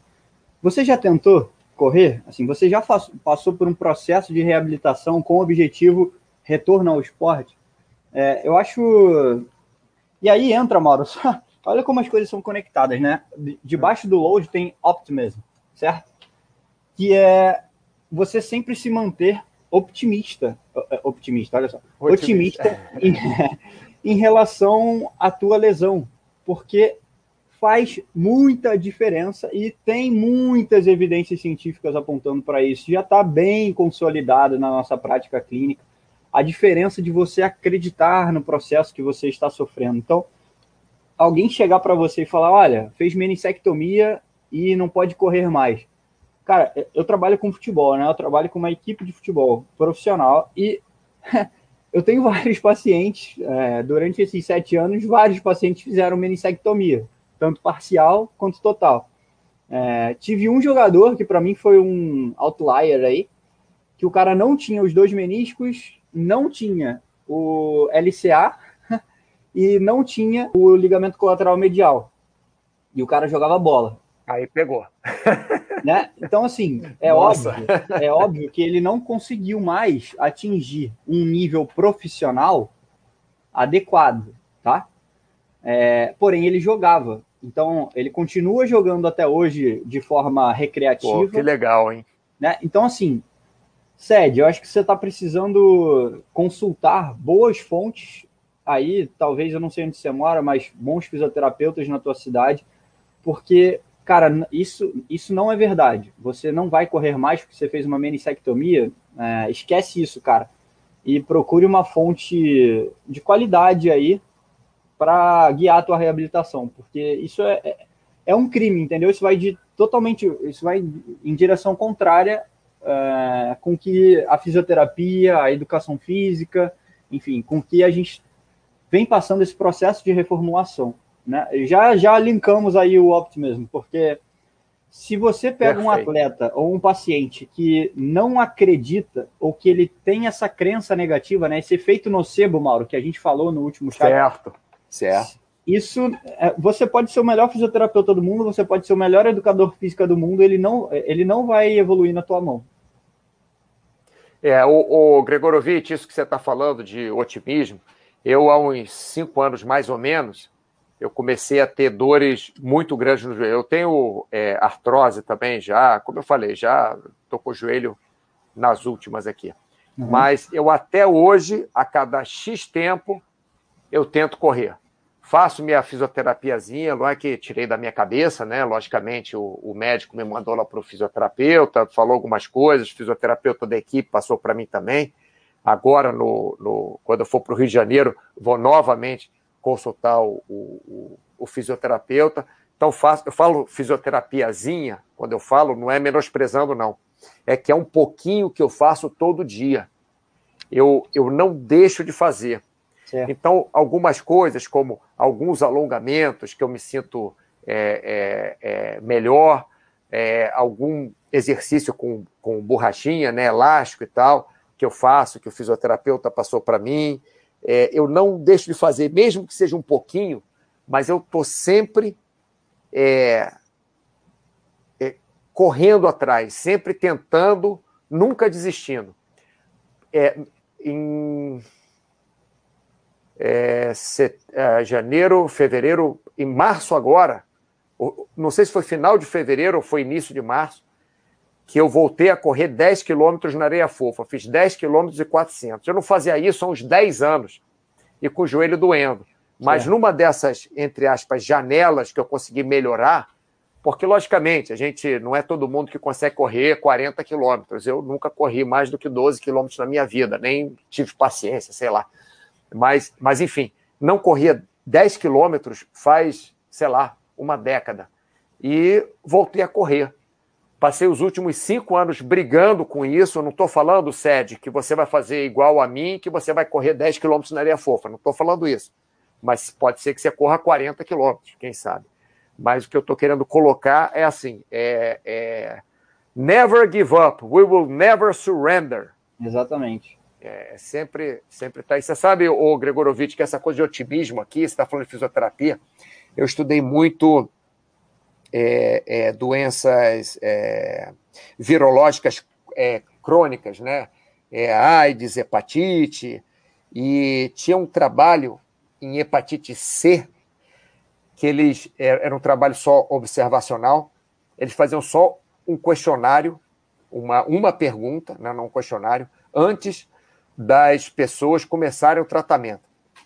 Você já tentou correr? Assim, você já passou por um processo de reabilitação com o objetivo retorno ao esporte? É, eu acho. E aí entra, Mauro. Olha como as coisas são conectadas, né? Debaixo do load tem optimism, certo? que é você sempre se manter optimista, é, optimista, olha só, otimista, otimista em, em relação à tua lesão, porque faz muita diferença e tem muitas evidências científicas apontando para isso. Já está bem consolidado na nossa prática clínica a diferença de você acreditar no processo que você está sofrendo. Então, alguém chegar para você e falar: olha, fez meniscectomia e não pode correr mais. Cara, eu trabalho com futebol, né? Eu trabalho com uma equipe de futebol profissional e eu tenho vários pacientes, é, durante esses sete anos, vários pacientes fizeram meniscectomia, tanto parcial quanto total. É, tive um jogador que para mim foi um outlier aí, que o cara não tinha os dois meniscos, não tinha o LCA e não tinha o ligamento colateral medial. E o cara jogava bola. Aí pegou. Né? Então, assim, é óbvio, é óbvio que ele não conseguiu mais atingir um nível profissional adequado, tá? É, porém, ele jogava. Então, ele continua jogando até hoje de forma recreativa. Pô, que legal, hein? Né? Então, assim, Sede, eu acho que você está precisando consultar boas fontes aí, talvez eu não sei onde você mora, mas bons fisioterapeutas na tua cidade, porque Cara, isso, isso não é verdade. Você não vai correr mais porque você fez uma meniscectomia. É, esquece isso, cara. E procure uma fonte de qualidade aí para guiar a tua reabilitação, porque isso é, é, é, um crime, entendeu? Isso vai de totalmente, isso vai em direção contrária é, com que a fisioterapia, a educação física, enfim, com que a gente vem passando esse processo de reformulação. Né? Já, já linkamos aí o optimismo, porque se você pega Perfeito. um atleta ou um paciente que não acredita ou que ele tem essa crença negativa, né, esse efeito nocebo, Mauro, que a gente falou no último chat. Certo, certo. Isso, é, você pode ser o melhor fisioterapeuta do mundo, você pode ser o melhor educador físico do mundo, ele não, ele não vai evoluir na tua mão. É, o, o Gregorovitch, isso que você está falando de otimismo, Eu, há uns cinco anos mais ou menos, eu comecei a ter dores muito grandes no joelho. Eu tenho é, artrose também já, como eu falei, já estou com o joelho nas últimas aqui. Uhum. Mas eu até hoje, a cada X tempo, eu tento correr. Faço minha fisioterapiazinha, não é que tirei da minha cabeça, né? Logicamente, o, o médico me mandou lá para o fisioterapeuta, falou algumas coisas, o fisioterapeuta da equipe passou para mim também. Agora, no, no, quando eu for para o Rio de Janeiro, vou novamente consultar o, o, o fisioterapeuta. Então, faço, eu falo fisioterapiazinha, quando eu falo, não é menosprezando, não. É que é um pouquinho que eu faço todo dia. Eu, eu não deixo de fazer. Certo. Então, algumas coisas, como alguns alongamentos que eu me sinto é, é, é, melhor, é, algum exercício com, com borrachinha, né, elástico e tal, que eu faço, que o fisioterapeuta passou para mim, é, eu não deixo de fazer, mesmo que seja um pouquinho, mas eu estou sempre correndo atrás, sempre tentando, nunca desistindo. É, em é, set, é, janeiro, fevereiro, em março agora, não sei se foi final de fevereiro ou foi início de março, que eu voltei a correr 10 quilômetros na areia fofa. Fiz 10 quilômetros e 400. Eu não fazia isso há uns 10 anos e com o joelho doendo. Mas é. numa dessas, entre aspas, janelas que eu consegui melhorar, porque, logicamente, a gente não é todo mundo que consegue correr 40 quilômetros. Eu nunca corri mais do que 12 quilômetros na minha vida, nem tive paciência, sei lá. Mas, mas enfim, não corria 10 quilômetros faz, sei lá, uma década. E voltei a correr. Passei os últimos cinco anos brigando com isso. Eu não estou falando, Sede, que você vai fazer igual a mim, que você vai correr 10 quilômetros na areia fofa. Não estou falando isso. Mas pode ser que você corra 40 quilômetros, quem sabe. Mas o que eu estou querendo colocar é assim: é, é, never give up, we will never surrender. Exatamente. É, sempre, sempre tá. E você sabe, o Gregorovitch, que essa coisa de otimismo aqui, você está falando de fisioterapia, eu estudei muito é, é, doenças é, virológicas é, crônicas, né? É, AIDS, hepatite, e tinha um trabalho em hepatite C, que eles era um trabalho só observacional, eles faziam só um questionário, uma, uma pergunta, né, não um questionário, antes das pessoas começarem o tratamento.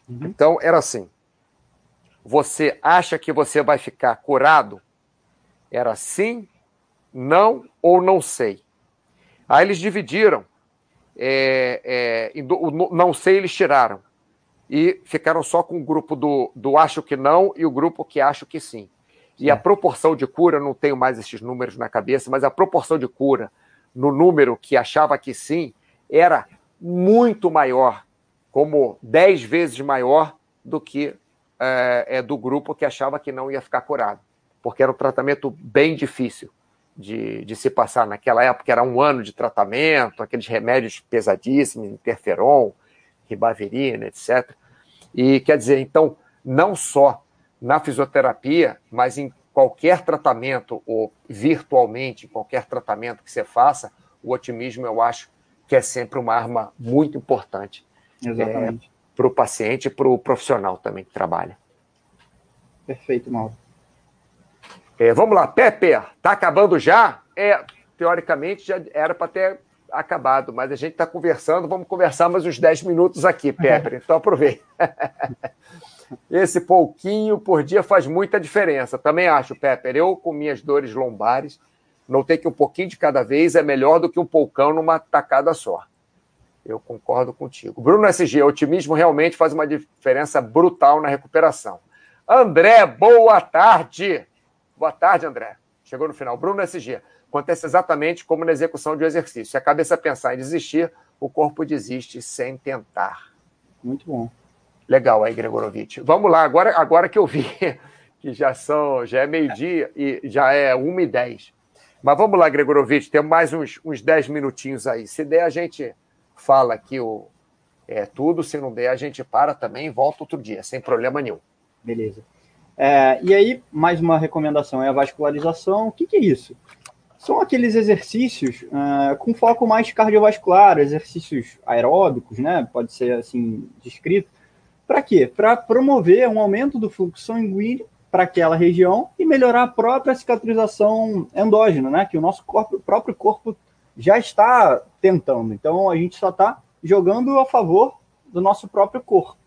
Uhum. Então, era assim: você acha que você vai ficar curado? Era sim, não ou não sei. Aí eles dividiram. É, é, o não sei eles tiraram. E ficaram só com o grupo do, do acho que não e o grupo que acho que sim. E a proporção de cura, não tenho mais esses números na cabeça, mas a proporção de cura no número que achava que sim era muito maior, como 10 vezes maior do que é, é, do grupo que achava que não ia ficar curado porque era um tratamento bem difícil de, de se passar. Naquela época era um ano de tratamento, aqueles remédios pesadíssimos, interferon, ribavirina, etc. E quer dizer, então, não só na fisioterapia, mas em qualquer tratamento, ou virtualmente, qualquer tratamento que você faça, o otimismo eu acho que é sempre uma arma muito importante é, para o paciente e para o profissional também que trabalha. Perfeito, Mauro. É, vamos lá, Pepe, tá acabando já? É, teoricamente já era para ter acabado, mas a gente está conversando, vamos conversar mais uns 10 minutos aqui, Pepe, então aproveita. Esse pouquinho por dia faz muita diferença. Também acho, Pepper. Eu, com minhas dores lombares, notei que um pouquinho de cada vez é melhor do que um poucão numa tacada só. Eu concordo contigo. Bruno SG, otimismo realmente faz uma diferença brutal na recuperação. André, boa tarde. Boa tarde, André. Chegou no final. Bruno SG. Acontece exatamente como na execução de um exercício. Se a cabeça pensar em desistir, o corpo desiste sem tentar. Muito bom. Legal aí, Gregorovitch. Vamos lá, agora, agora que eu vi que já são, já é meio-dia e já é 1 e 10. Mas vamos lá, Gregorovitch, temos mais uns, uns 10 minutinhos aí. Se der, a gente fala aqui o, é, tudo. Se não der, a gente para também e volta outro dia, sem problema nenhum. Beleza. É, e aí, mais uma recomendação é a vascularização. O que, que é isso? São aqueles exercícios uh, com foco mais cardiovascular, exercícios aeróbicos, né? Pode ser assim descrito, Para quê? Para promover um aumento do fluxo sanguíneo para aquela região e melhorar a própria cicatrização endógena, né? Que o nosso corpo, o próprio corpo já está tentando. Então a gente só está jogando a favor do nosso próprio corpo,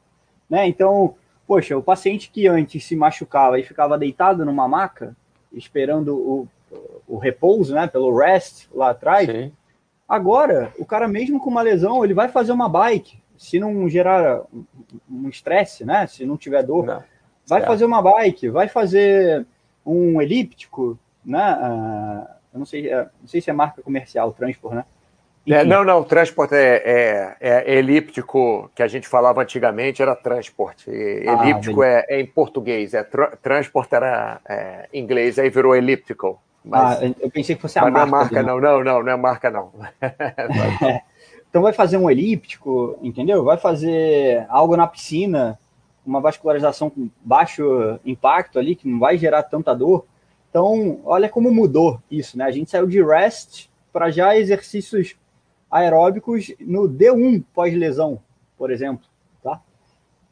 né? Então, poxa, o paciente que antes se machucava e ficava deitado numa maca, esperando o, o repouso, né? Pelo rest lá atrás. Sim. Agora, o cara mesmo com uma lesão, ele vai fazer uma bike, se não gerar um estresse, né? Se não tiver dor, não. Vai certo. fazer uma bike, vai fazer um elíptico, né? Uh, eu não sei, uh, não sei se é marca comercial, Transport, né? É, não, não, Transport é, é, é, elíptico, que a gente falava antigamente, era Transport. Ah, elíptico é, é, em português, é tra Transport era é, inglês, aí virou Elliptical. Mas, ah, eu pensei que fosse a marca. Não é marca, não, não, não, não é marca, não. Então vai fazer um elíptico, entendeu? Vai fazer algo na piscina, uma vascularização com baixo impacto ali, que não vai gerar tanta dor. Então, olha como mudou isso, né? A gente saiu de rest para já exercícios aeróbicos no D1 pós-lesão, por exemplo, tá?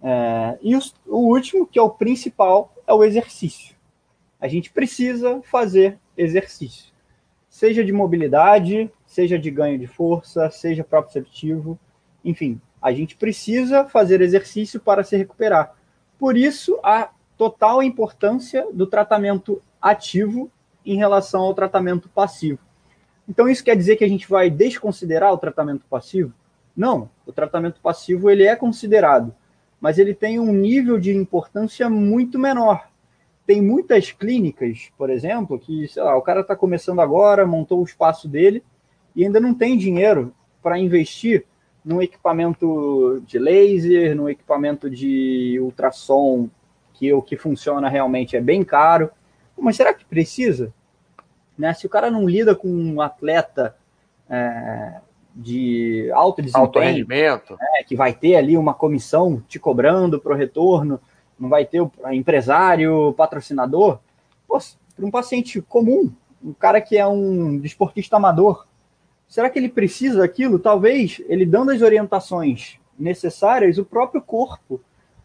É, e o, o último, que é o principal, é o exercício. A gente precisa fazer exercício, seja de mobilidade, seja de ganho de força, seja proprioceptivo, enfim, a gente precisa fazer exercício para se recuperar. Por isso, a total importância do tratamento ativo em relação ao tratamento passivo. Então, isso quer dizer que a gente vai desconsiderar o tratamento passivo? Não, o tratamento passivo ele é considerado, mas ele tem um nível de importância muito menor. Tem muitas clínicas, por exemplo, que sei lá, o cara está começando agora, montou o espaço dele, e ainda não tem dinheiro para investir num equipamento de laser, num equipamento de ultrassom que o que funciona realmente é bem caro. Mas será que precisa? Né? Se o cara não lida com um atleta é, de alto desempenho, alto rendimento, né, que vai ter ali uma comissão te cobrando para o retorno, não vai ter o empresário, patrocinador, para um paciente comum, um cara que é um desportista amador, Será que ele precisa daquilo? Talvez ele dando as orientações necessárias, o próprio corpo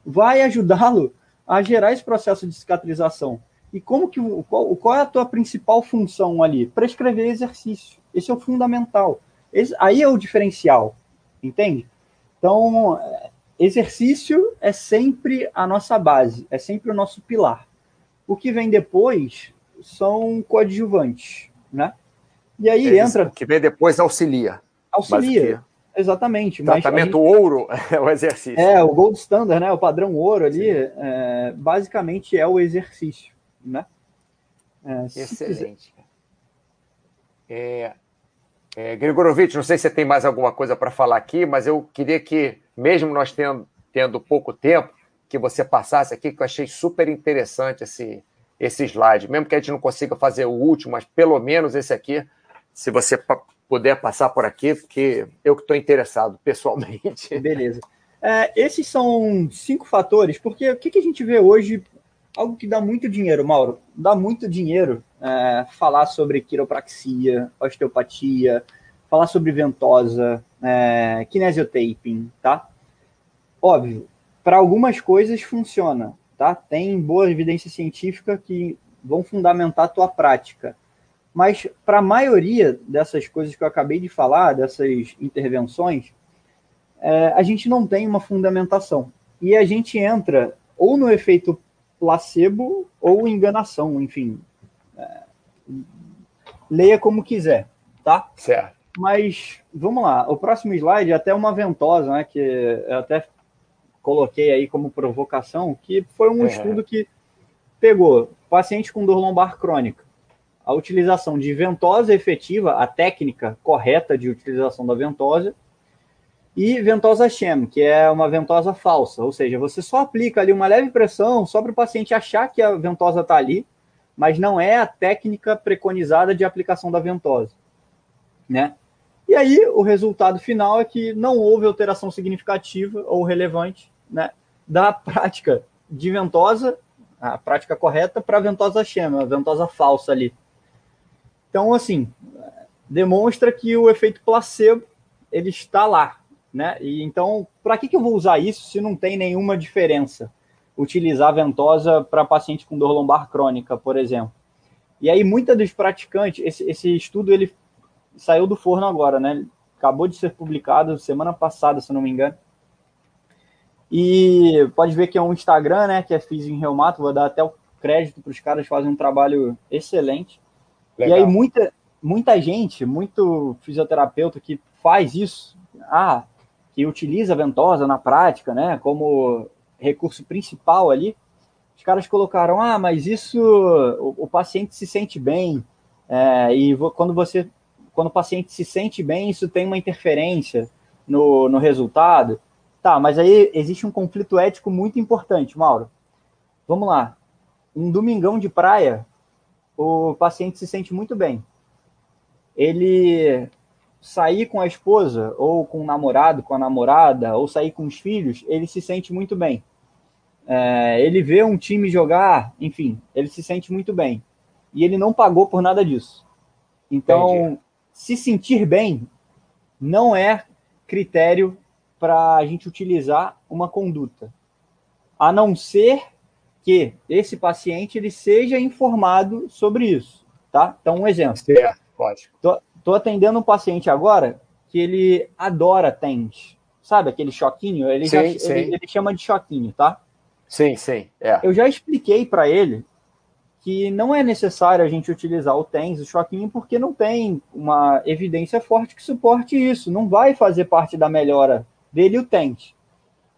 vai ajudá-lo a gerar esse processo de cicatrização. E como que qual, qual, é a tua principal função ali? Prescrever exercício. Esse é o fundamental. Esse, aí é o diferencial, entende? Então, exercício é sempre a nossa base, é sempre o nosso pilar. O que vem depois são coadjuvantes, né? E aí entra. que vem depois auxilia. Auxilia. Exatamente. Tratamento gente... ouro é o exercício. É, o gold standard, né? O padrão ouro ali, é, basicamente é o exercício, né? É, Excelente. É, é, Gregorovitch, não sei se você tem mais alguma coisa para falar aqui, mas eu queria que, mesmo nós tendo, tendo pouco tempo, que você passasse aqui, que eu achei super interessante esse, esse slide. Mesmo que a gente não consiga fazer o último, mas pelo menos esse aqui se você puder passar por aqui, porque eu que estou interessado pessoalmente. Beleza. É, esses são cinco fatores, porque o que, que, a gente vê hoje, algo que dá muito dinheiro, Mauro, dá muito dinheiro é, falar sobre quiropraxia, osteopatia, falar sobre ventosa, é, kinesiotaping, tá? Óbvio, para algumas coisas funciona, tá? Tem boa evidência científica que vão fundamentar a tua prática. Mas para a maioria dessas coisas que eu acabei de falar, dessas intervenções, é, a gente não tem uma fundamentação. E a gente entra ou no efeito placebo ou enganação, enfim. É, leia como quiser, tá? Certo. Mas vamos lá, o próximo slide é até uma ventosa, né? Que eu até coloquei aí como provocação, que foi um é. estudo que pegou paciente com dor lombar crônica a utilização de ventosa efetiva, a técnica correta de utilização da ventosa, e ventosa sham, que é uma ventosa falsa, ou seja, você só aplica ali uma leve pressão só para o paciente achar que a ventosa está ali, mas não é a técnica preconizada de aplicação da ventosa, né? E aí o resultado final é que não houve alteração significativa ou relevante, né, da prática de ventosa, a prática correta para ventosa sham, a ventosa falsa ali. Então, assim, demonstra que o efeito placebo ele está lá, né? E então, para que, que eu vou usar isso se não tem nenhuma diferença? Utilizar ventosa para paciente com dor lombar crônica, por exemplo. E aí, muitos dos praticantes, esse, esse estudo ele saiu do forno agora, né? Acabou de ser publicado semana passada, se não me engano. E pode ver que é um Instagram, né? Que é Fiz em Reumato, vou dar até o crédito para os caras, fazem um trabalho excelente. Legal. E aí, muita, muita gente, muito fisioterapeuta que faz isso, ah, que utiliza a ventosa na prática, né? Como recurso principal ali, os caras colocaram, ah, mas isso, o, o paciente se sente bem, é, e quando você, quando o paciente se sente bem, isso tem uma interferência no, no resultado. Tá, mas aí existe um conflito ético muito importante, Mauro. Vamos lá. Um domingão de praia, o paciente se sente muito bem. Ele sair com a esposa, ou com o namorado, com a namorada, ou sair com os filhos, ele se sente muito bem é, ele vê um time jogar, enfim, ele se sente muito bem. E ele não pagou por nada disso. Então, Entendi. se sentir bem não é critério para a gente utilizar uma conduta, a não ser que esse paciente ele seja informado sobre isso, tá? Então, um exemplo. Certo, pode. Tô, tô atendendo um paciente agora que ele adora tênis, sabe aquele choquinho? Ele, sim, já, sim. Ele, ele chama de choquinho, tá? Sim, sim. É. Eu já expliquei para ele que não é necessário a gente utilizar o TENS, o choquinho, porque não tem uma evidência forte que suporte isso. Não vai fazer parte da melhora dele o TENS.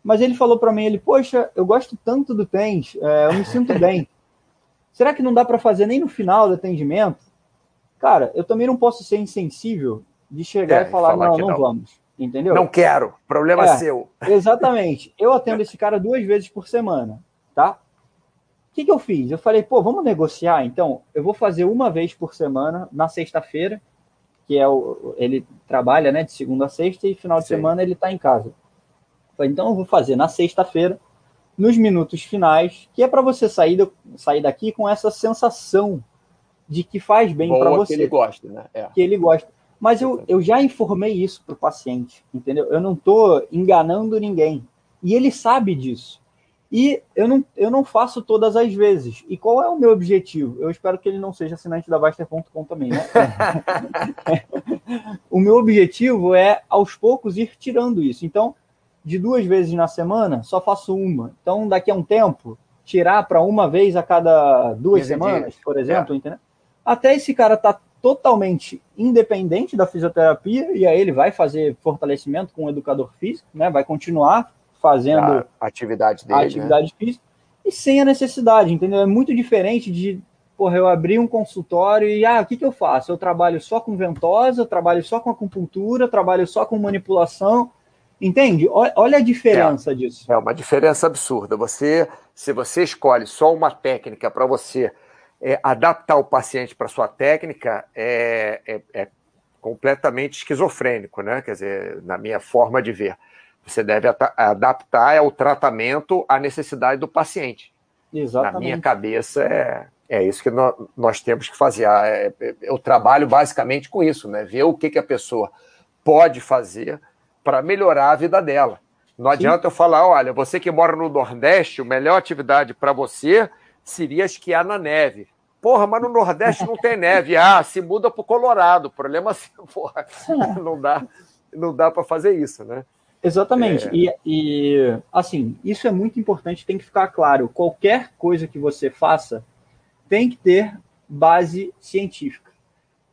Mas ele falou para mim, ele, poxa, eu gosto tanto do TENS, é, eu me sinto bem. Será que não dá para fazer nem no final do atendimento? Cara, eu também não posso ser insensível de chegar é, e falar, falar não, não, não vamos. Entendeu? Não quero, problema é, seu. Exatamente. Eu atendo esse cara duas vezes por semana, tá? O que, que eu fiz? Eu falei, pô, vamos negociar? Então, eu vou fazer uma vez por semana, na sexta-feira, que é o. Ele trabalha, né, de segunda a sexta, e final de Sim. semana ele tá em casa. Falei, então, eu vou fazer na sexta-feira, nos minutos finais, que é para você sair, do, sair daqui com essa sensação de que faz bem para você. Que ele gosta, né? É. Que ele gosta. Mas eu, eu já informei isso para o paciente, entendeu? Eu não estou enganando ninguém. E ele sabe disso. E eu não, eu não faço todas as vezes. E qual é o meu objetivo? Eu espero que ele não seja assinante da Baster.com também, né? o meu objetivo é, aos poucos, ir tirando isso. Então, de duas vezes na semana, só faço uma. Então, daqui a um tempo, tirar para uma vez a cada duas semanas, por exemplo, é. entendeu? Até esse cara tá totalmente independente da fisioterapia, e aí ele vai fazer fortalecimento com o educador físico, né? Vai continuar fazendo a atividade dele, a atividade né? física, e sem a necessidade, entendeu? É muito diferente de, porra, eu abrir um consultório e, ah, o que, que eu faço? Eu trabalho só com ventosa, eu trabalho só com acupuntura, eu trabalho só com manipulação, entende? Olha a diferença é, disso. É uma diferença absurda. Você, se você escolhe só uma técnica para você é, adaptar o paciente para sua técnica é, é, é, completamente esquizofrênico, né? Quer dizer, na minha forma de ver. Você deve adaptar o tratamento à necessidade do paciente. Exatamente. Na minha cabeça, é, é isso que nós, nós temos que fazer. Ah, é, é, eu trabalho basicamente com isso, né? Ver o que, que a pessoa pode fazer para melhorar a vida dela. Não adianta Sim. eu falar, olha, você que mora no Nordeste, a melhor atividade para você seria esquiar na neve. Porra, mas no Nordeste não tem neve. Ah, se muda para o Colorado. O problema é porra, não dá, não dá para fazer isso, né? Exatamente. É... E, e, assim, isso é muito importante, tem que ficar claro. Qualquer coisa que você faça tem que ter base científica.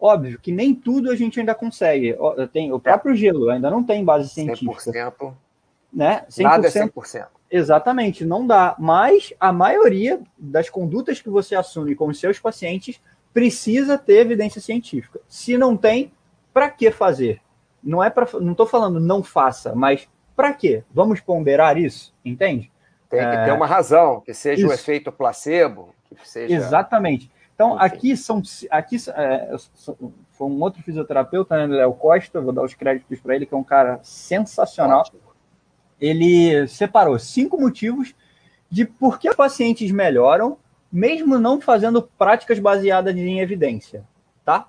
Óbvio que nem tudo a gente ainda consegue. Tem, o próprio gelo ainda não tem base científica. 100%. Né? 100%, Nada é 100%. Exatamente, não dá. Mas a maioria das condutas que você assume com os seus pacientes precisa ter evidência científica. Se não tem, para que fazer? Não é para, não estou falando não faça, mas para quê? Vamos ponderar isso, entende? Tem que é... ter uma razão, que seja o efeito placebo, que seja. Exatamente. Então aqui são, aqui é, foi um outro fisioterapeuta, né, Léo Costa, vou dar os créditos para ele, que é um cara sensacional. Ótimo ele separou cinco motivos de por que pacientes melhoram, mesmo não fazendo práticas baseadas em evidência, tá?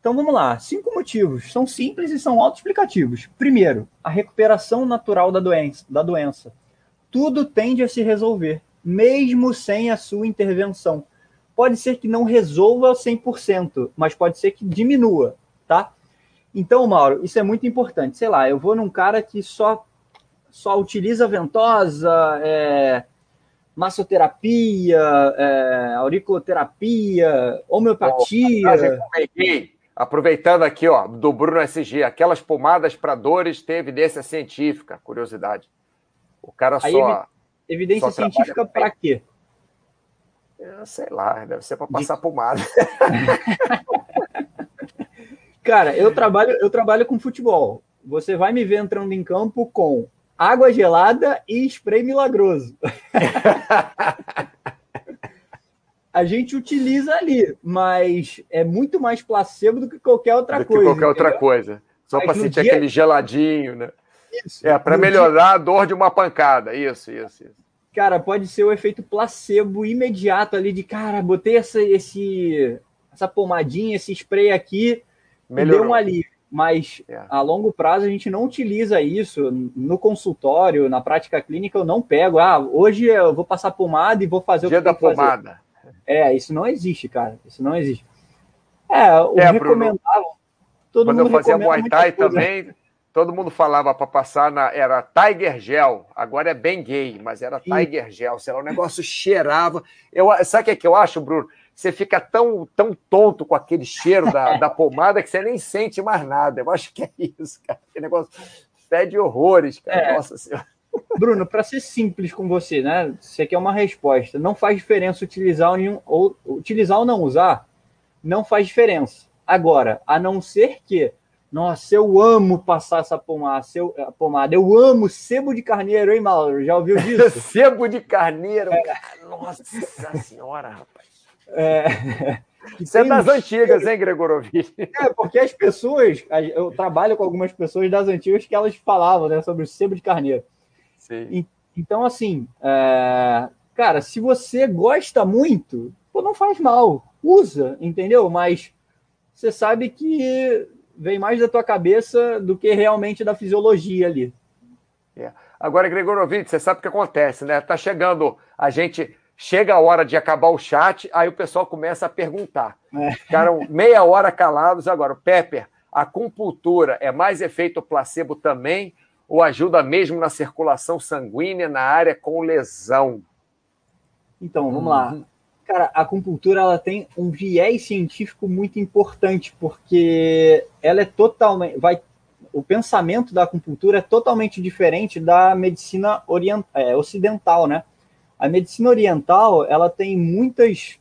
Então vamos lá, cinco motivos. São simples e são autoexplicativos. Primeiro, a recuperação natural da doença, da doença. Tudo tende a se resolver, mesmo sem a sua intervenção. Pode ser que não resolva 100%, mas pode ser que diminua, tá? Então, Mauro, isso é muito importante. Sei lá, eu vou num cara que só só utiliza ventosa, é, massoterapia, é, auriculoterapia, homeopatia. Aproveitando aqui, ó, do Bruno SG, aquelas pomadas para dores têm evidência científica, curiosidade. O cara Aí, só. Evidência só científica para quê? Sei lá, deve ser para passar De... pomada. cara, eu trabalho, eu trabalho com futebol. Você vai me ver entrando em campo com água gelada e spray milagroso. a gente utiliza ali, mas é muito mais placebo do que qualquer outra do coisa. qualquer entendeu? outra coisa. Só para sentir dia... aquele geladinho, né? Isso. É, para melhorar dia... a dor de uma pancada. Isso, isso, isso. Cara, pode ser o efeito placebo imediato ali de, cara, botei essa, esse, essa pomadinha, esse spray aqui, Melhorou. e deu um alívio mas é. a longo prazo a gente não utiliza isso no consultório, na prática clínica eu não pego, ah, hoje eu vou passar pomada e vou fazer Dia o que da pomada. Fazer. É, isso não existe, cara, isso não existe. É, o é, recomendável, todo Quando mundo eu fazia Muay Thai também, todo mundo falava para passar na era Tiger Gel, agora é bem gay, mas era Tiger Gel, sei lá, o negócio cheirava. Eu, sabe o que, é que eu acho, Bruno? você fica tão, tão tonto com aquele cheiro da, da pomada que você nem sente mais nada. Eu acho que é isso, cara. Aquele negócio fede horrores, cara. É. Nossa Senhora. Bruno, para ser simples com você, né? Você quer uma resposta. Não faz diferença utilizar ou, ou utilizar ou não usar. Não faz diferença. Agora, a não ser que, nossa, eu amo passar essa pomada, eu, pomada. Eu amo sebo de carneiro, hein, Mauro? Já ouviu disso? sebo de carneiro, é. cara. Nossa senhora, rapaz. É, Isso é das antigas, hein, Gregorovich? É, porque as pessoas, eu trabalho com algumas pessoas das antigas que elas falavam né, sobre o sebo de carneiro. Sim. E, então, assim, é, cara, se você gosta muito, pô, não faz mal, usa, entendeu? Mas você sabe que vem mais da tua cabeça do que realmente da fisiologia ali. É. Agora, Gregorovich, você sabe o que acontece, né? Tá chegando a gente Chega a hora de acabar o chat, aí o pessoal começa a perguntar. É. Ficaram meia hora calados. Agora, Pepper, a acupuntura é mais efeito placebo também ou ajuda mesmo na circulação sanguínea na área com lesão? Então, vamos uhum. lá. Cara, a acupuntura ela tem um viés científico muito importante, porque ela é totalmente. Vai, o pensamento da acupuntura é totalmente diferente da medicina orient, é, ocidental, né? A medicina oriental, ela tem muitas,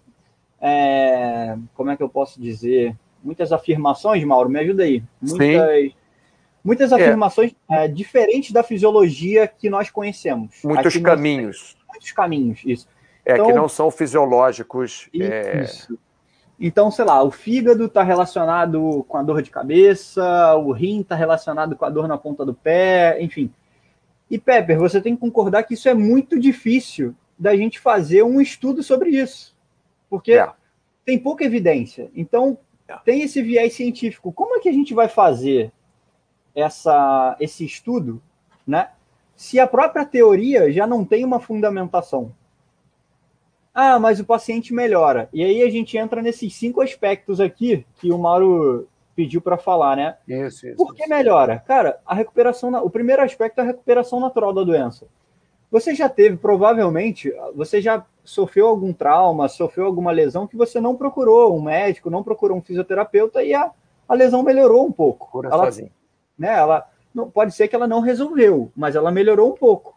é, como é que eu posso dizer, muitas afirmações, Mauro, me ajuda aí. Muitas, muitas é. afirmações é, diferentes da fisiologia que nós conhecemos. Muitos caminhos. Nós, muitos caminhos, isso. É, então, que não são fisiológicos. É. Isso. Então, sei lá, o fígado está relacionado com a dor de cabeça, o rim está relacionado com a dor na ponta do pé, enfim. E Pepper, você tem que concordar que isso é muito difícil da gente fazer um estudo sobre isso. Porque é. tem pouca evidência. Então, é. tem esse viés científico. Como é que a gente vai fazer essa, esse estudo, né? Se a própria teoria já não tem uma fundamentação. Ah, mas o paciente melhora. E aí a gente entra nesses cinco aspectos aqui que o Mauro pediu para falar, né? Isso, isso. Por que melhora? Cara, a recuperação, o primeiro aspecto é a recuperação natural da doença. Você já teve, provavelmente, você já sofreu algum trauma, sofreu alguma lesão que você não procurou um médico, não procurou um fisioterapeuta e a, a lesão melhorou um pouco. Cura ela, sozinho. Né, ela não, pode ser que ela não resolveu, mas ela melhorou um pouco.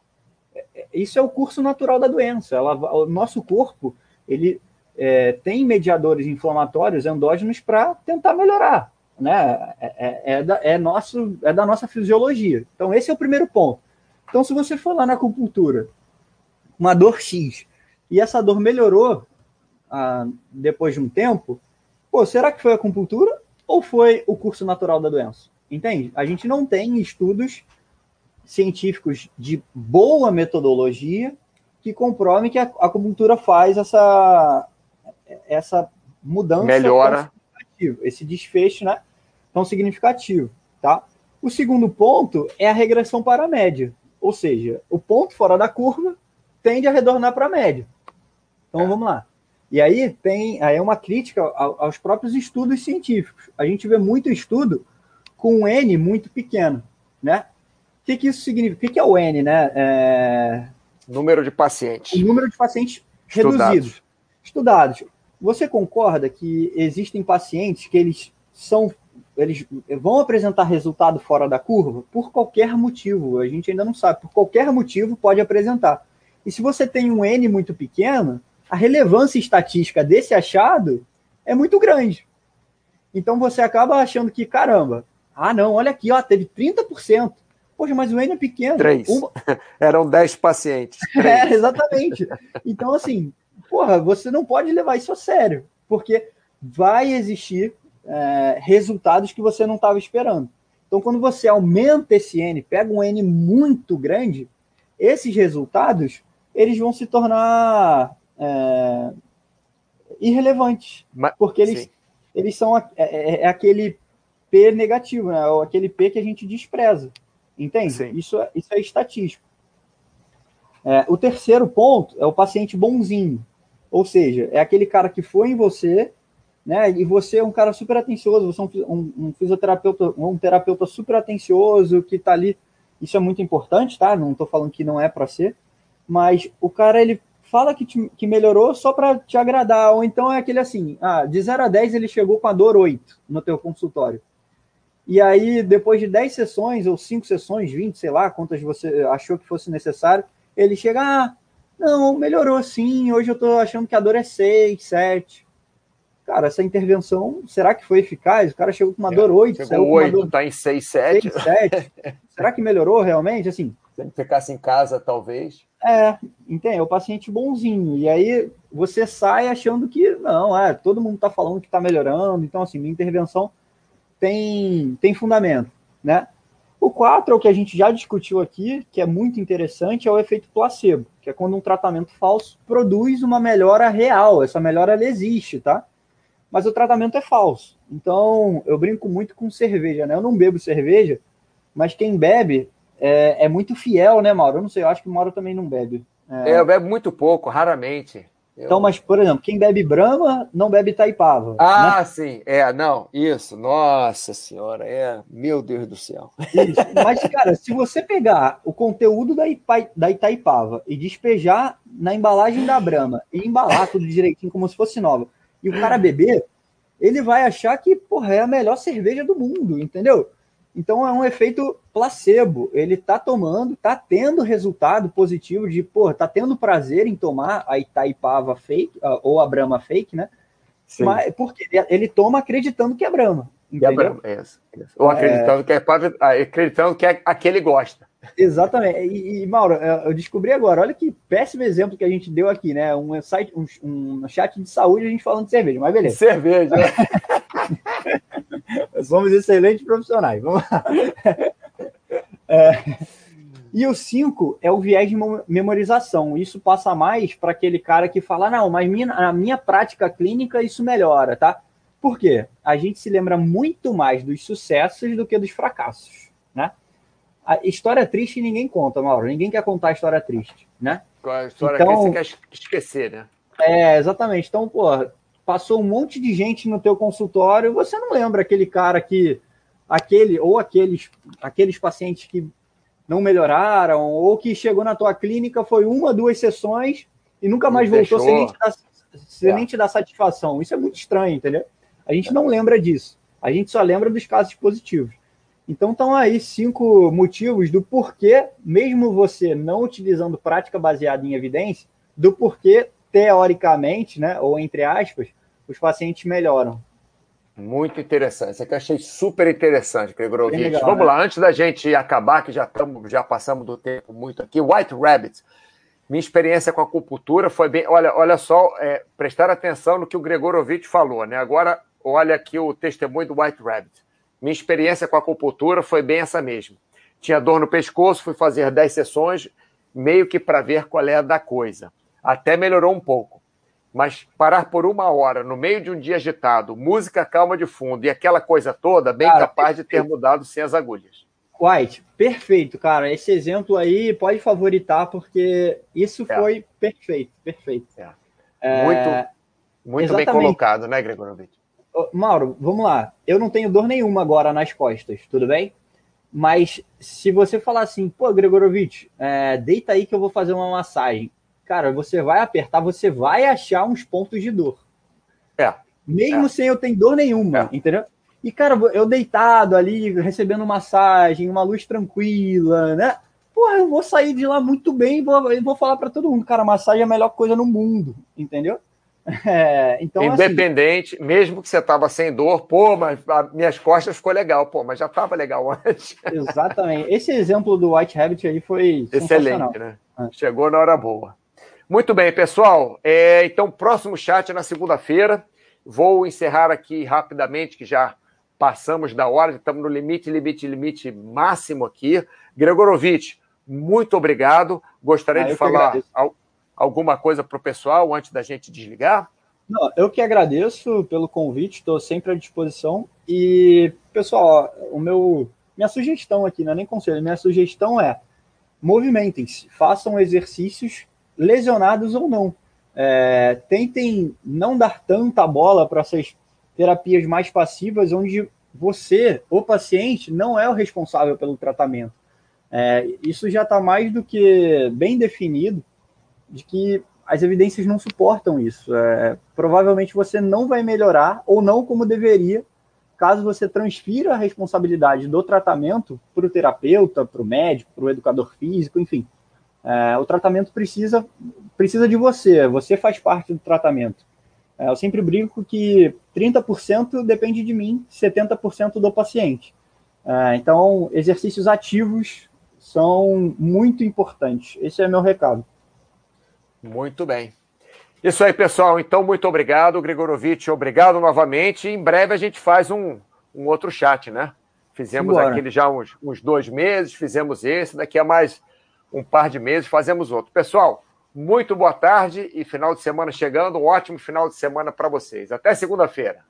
Isso é o curso natural da doença. Ela, o nosso corpo ele é, tem mediadores inflamatórios endógenos para tentar melhorar. Né? É, é, é, da, é, nosso, é da nossa fisiologia. Então, esse é o primeiro ponto. Então, se você for lá na acupuntura, uma dor X, e essa dor melhorou ah, depois de um tempo, pô, será que foi a acupuntura ou foi o curso natural da doença? Entende? A gente não tem estudos científicos de boa metodologia que comprovem que a acupuntura faz essa, essa mudança. Melhora. esse desfecho, né, tão significativo, tá? O segundo ponto é a regressão para a média, ou seja, o ponto fora da curva tende a retornar para a média. Então é. vamos lá. E aí tem aí é uma crítica aos próprios estudos científicos. A gente vê muito estudo com um N muito pequeno, né? O que, que isso significa? O que, que é o N, né? É... Número de pacientes. O número de pacientes Estudados. reduzidos. Estudados. Você concorda que existem pacientes que eles são eles vão apresentar resultado fora da curva por qualquer motivo, a gente ainda não sabe, por qualquer motivo pode apresentar. E se você tem um N muito pequeno, a relevância estatística desse achado é muito grande. Então você acaba achando que, caramba, ah não, olha aqui, ó, teve 30%. Poxa, mas o N é pequeno. Três. Uma... Eram 10 pacientes. É, exatamente. Então, assim, porra, você não pode levar isso a sério, porque vai existir é, resultados que você não estava esperando. Então, quando você aumenta esse N, pega um N muito grande, esses resultados eles vão se tornar é, irrelevantes, Mas, porque eles, eles são é, é, é, aquele P negativo, né? Ou aquele P que a gente despreza, entende? Isso, é, isso é estatístico. É, o terceiro ponto é o paciente bonzinho, ou seja, é aquele cara que foi em você, né? E você é um cara super atencioso, você é um, um, fisioterapeuta, um terapeuta super atencioso que está ali. Isso é muito importante, tá? Não estou falando que não é para ser, mas o cara ele fala que, te, que melhorou só para te agradar, ou então é aquele assim, ah, de 0 a 10 ele chegou com a dor 8 no teu consultório. E aí, depois de 10 sessões, ou 5 sessões, 20, sei lá, quantas você achou que fosse necessário, ele chega, ah, não, melhorou sim, hoje eu tô achando que a dor é 6, 7. Cara, essa intervenção, será que foi eficaz? O cara chegou com uma é, dor 8, chegou saiu 8, com uma dor... tá em 6, 7. 6, 7. será que melhorou realmente? Assim, se ele ficasse em casa, talvez. É, entende? É o paciente bonzinho. E aí você sai achando que não, é, todo mundo está falando que está melhorando. Então, assim, minha intervenção tem, tem fundamento, né? O 4 é o que a gente já discutiu aqui, que é muito interessante, é o efeito placebo, que é quando um tratamento falso produz uma melhora real. Essa melhora ela existe, tá? Mas o tratamento é falso. Então, eu brinco muito com cerveja, né? Eu não bebo cerveja, mas quem bebe é, é, muito fiel, né, Mauro? Eu não sei, eu acho que o Mauro também não bebe. É, é eu bebo muito pouco, raramente. Então, mas, por exemplo, quem bebe Brahma não bebe Taipava. Ah, né? sim. É, não, isso. Nossa senhora, é. Meu Deus do céu. Isso. Mas, cara, se você pegar o conteúdo da, Ipa, da Itaipava e despejar na embalagem da Brahma e embalar tudo direitinho como se fosse nova, e o cara beber, ele vai achar que, porra, é a melhor cerveja do mundo, entendeu? Então é um efeito placebo. Ele tá tomando, tá tendo resultado positivo de, pô, tá tendo prazer em tomar a Itaipava fake, ou a Brahma fake, né? Sim. Mas, porque ele toma acreditando que é Brahma. Que é Brahma, é isso, isso. Ou acreditando, é... que é, ah, acreditando que é aquele gosta. Exatamente. E, e, Mauro, eu descobri agora, olha que péssimo exemplo que a gente deu aqui, né? Um site, um, um chat de saúde a gente falando de cerveja, mas beleza. Cerveja. Somos excelentes profissionais. Vamos lá. É, e o 5 é o viés de memorização. Isso passa mais para aquele cara que fala: não, mas minha, na minha prática clínica isso melhora, tá? Por quê? A gente se lembra muito mais dos sucessos do que dos fracassos, né? A história triste ninguém conta, Mauro. Ninguém quer contar a história triste, né? A história então, você quer esquecer, né? É, exatamente. Então, pô, passou um monte de gente no teu consultório, você não lembra aquele cara que aquele ou aqueles aqueles pacientes que não melhoraram ou que chegou na tua clínica foi uma, duas sessões e nunca mais voltou sem nem, te dar, sem nem te dar satisfação. Isso é muito estranho, entendeu? A gente não lembra disso. A gente só lembra dos casos positivos. Então estão aí cinco motivos do porquê, mesmo você não utilizando prática baseada em evidência, do porquê teoricamente, né, ou entre aspas, os pacientes melhoram. Muito interessante. Isso aqui eu achei super interessante, Gregorovich. Vamos né? lá, antes da gente acabar, que já, tamo, já passamos do tempo muito aqui. White Rabbit. Minha experiência com a acupuntura foi bem. Olha, olha só, é, prestar atenção no que o Gregorovich falou, né? Agora, olha aqui o testemunho do White Rabbit. Minha experiência com a acupuntura foi bem essa mesma. Tinha dor no pescoço, fui fazer 10 sessões, meio que para ver qual é a da coisa. Até melhorou um pouco. mas parar por uma hora no meio de um dia agitado, música calma de fundo e aquela coisa toda, bem cara, capaz perfeito. de ter mudado sem as agulhas. White, perfeito, cara. Esse exemplo aí pode favoritar, porque isso é. foi perfeito, perfeito. É. É... Muito, muito bem colocado, né, Gregorovitch? Mauro, vamos lá. Eu não tenho dor nenhuma agora nas costas, tudo bem? Mas se você falar assim, pô, Gregorovitch, é, deita aí que eu vou fazer uma massagem cara, você vai apertar, você vai achar uns pontos de dor. É. Mesmo é. sem eu ter dor nenhuma, é. entendeu? E, cara, eu deitado ali, recebendo massagem, uma luz tranquila, né? Porra, eu vou sair de lá muito bem e vou, vou falar para todo mundo, cara, massagem é a melhor coisa no mundo, entendeu? É, então, assim, Independente, assim, mesmo que você tava sem dor, pô, mas minhas costas ficou legal, pô, mas já tava legal antes. Exatamente. Esse exemplo do White Rabbit aí foi excelente, né? É. Chegou na hora boa. Muito bem, pessoal. É, então, próximo chat é na segunda-feira. Vou encerrar aqui rapidamente, que já passamos da hora, estamos no limite, limite, limite máximo aqui. Gregorovitch, muito obrigado. Gostaria ah, de falar alguma coisa para o pessoal antes da gente desligar? Não, eu que agradeço pelo convite, estou sempre à disposição. E, pessoal, o meu, minha sugestão aqui, não é nem conselho, minha sugestão é movimentem-se, façam exercícios lesionados ou não. É, tentem não dar tanta bola para essas terapias mais passivas, onde você, o paciente, não é o responsável pelo tratamento. É, isso já está mais do que bem definido de que as evidências não suportam isso. É, provavelmente você não vai melhorar ou não como deveria caso você transfira a responsabilidade do tratamento para o terapeuta, para o médico, para o educador físico, enfim. É, o tratamento precisa, precisa de você, você faz parte do tratamento. É, eu sempre brinco que 30% depende de mim, 70% do paciente. É, então, exercícios ativos são muito importantes. Esse é meu recado. Muito bem. Isso aí, pessoal. Então, muito obrigado, Gregorovitch. Obrigado novamente. Em breve a gente faz um, um outro chat, né? Fizemos Simbora. aquele já uns, uns dois meses, fizemos esse. Daqui a mais um par de meses fazemos outro. Pessoal, muito boa tarde e final de semana chegando. Um ótimo final de semana para vocês. Até segunda-feira.